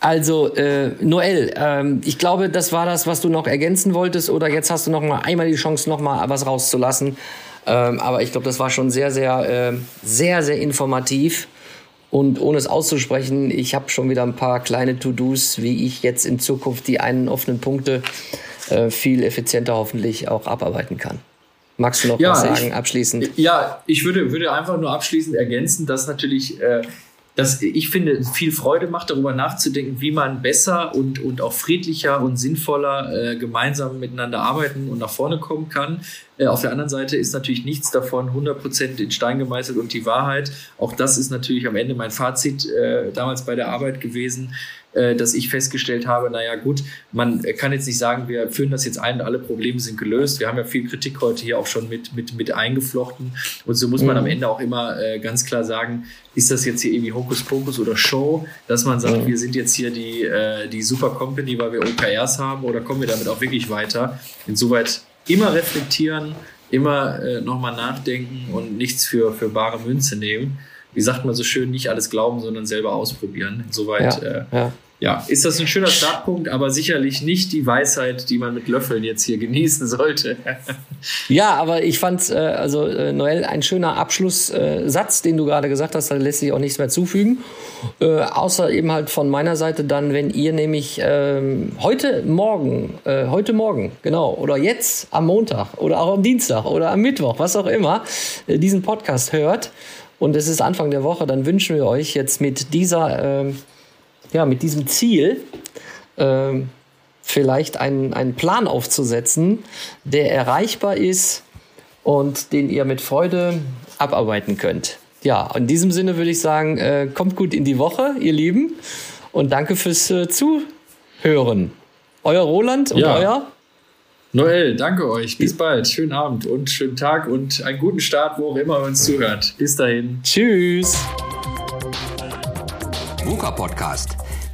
Also, äh, Noel, ähm, ich glaube, das war das, was du noch ergänzen wolltest, oder jetzt hast du noch mal einmal die Chance, noch mal was rauszulassen. Ähm, aber ich glaube, das war schon sehr, sehr, äh, sehr, sehr informativ. Und ohne es auszusprechen, ich habe schon wieder ein paar kleine To-Dos, wie ich jetzt in Zukunft die einen offenen Punkte äh, viel effizienter hoffentlich auch abarbeiten kann. Magst du noch ja, was sagen, ich, abschließend? Ja, ich würde, würde einfach nur abschließend ergänzen, dass natürlich, äh, dass ich finde, viel Freude macht, darüber nachzudenken, wie man besser und, und auch friedlicher und sinnvoller äh, gemeinsam miteinander arbeiten und nach vorne kommen kann. Äh, auf der anderen Seite ist natürlich nichts davon 100% in Stein gemeißelt und die Wahrheit. Auch das ist natürlich am Ende mein Fazit äh, damals bei der Arbeit gewesen dass ich festgestellt habe, naja gut, man kann jetzt nicht sagen, wir führen das jetzt ein und alle Probleme sind gelöst. Wir haben ja viel Kritik heute hier auch schon mit, mit, mit eingeflochten. Und so muss man mhm. am Ende auch immer äh, ganz klar sagen, ist das jetzt hier irgendwie Hokuspokus oder Show, dass man sagt, mhm. wir sind jetzt hier die, äh, die Super Company, weil wir OKRs haben oder kommen wir damit auch wirklich weiter? Insoweit immer reflektieren, immer äh, nochmal nachdenken und nichts für, für bare Münze nehmen wie sagt man so schön, nicht alles glauben, sondern selber ausprobieren. Insoweit ja, äh, ja. Ja, ist das ein schöner Startpunkt, aber sicherlich nicht die Weisheit, die man mit Löffeln jetzt hier genießen sollte. ja, aber ich fand, äh, also äh, Noel, ein schöner Abschlusssatz, den du gerade gesagt hast, da lässt sich auch nichts mehr zufügen. Äh, außer eben halt von meiner Seite dann, wenn ihr nämlich ähm, heute Morgen, äh, heute Morgen, genau, oder jetzt am Montag oder auch am Dienstag oder am Mittwoch, was auch immer, äh, diesen Podcast hört und es ist Anfang der Woche, dann wünschen wir euch jetzt mit dieser ähm, ja, mit diesem Ziel äh, vielleicht einen, einen Plan aufzusetzen, der erreichbar ist und den ihr mit Freude abarbeiten könnt. Ja, in diesem Sinne würde ich sagen, äh, kommt gut in die Woche, ihr Lieben, und danke fürs äh, Zuhören. Euer Roland und ja. euer Noel, danke euch. Bis bald. Schönen Abend und schönen Tag und einen guten Start, wo auch immer ihr uns zuhört. Bis dahin. Tschüss. VUCA Podcast.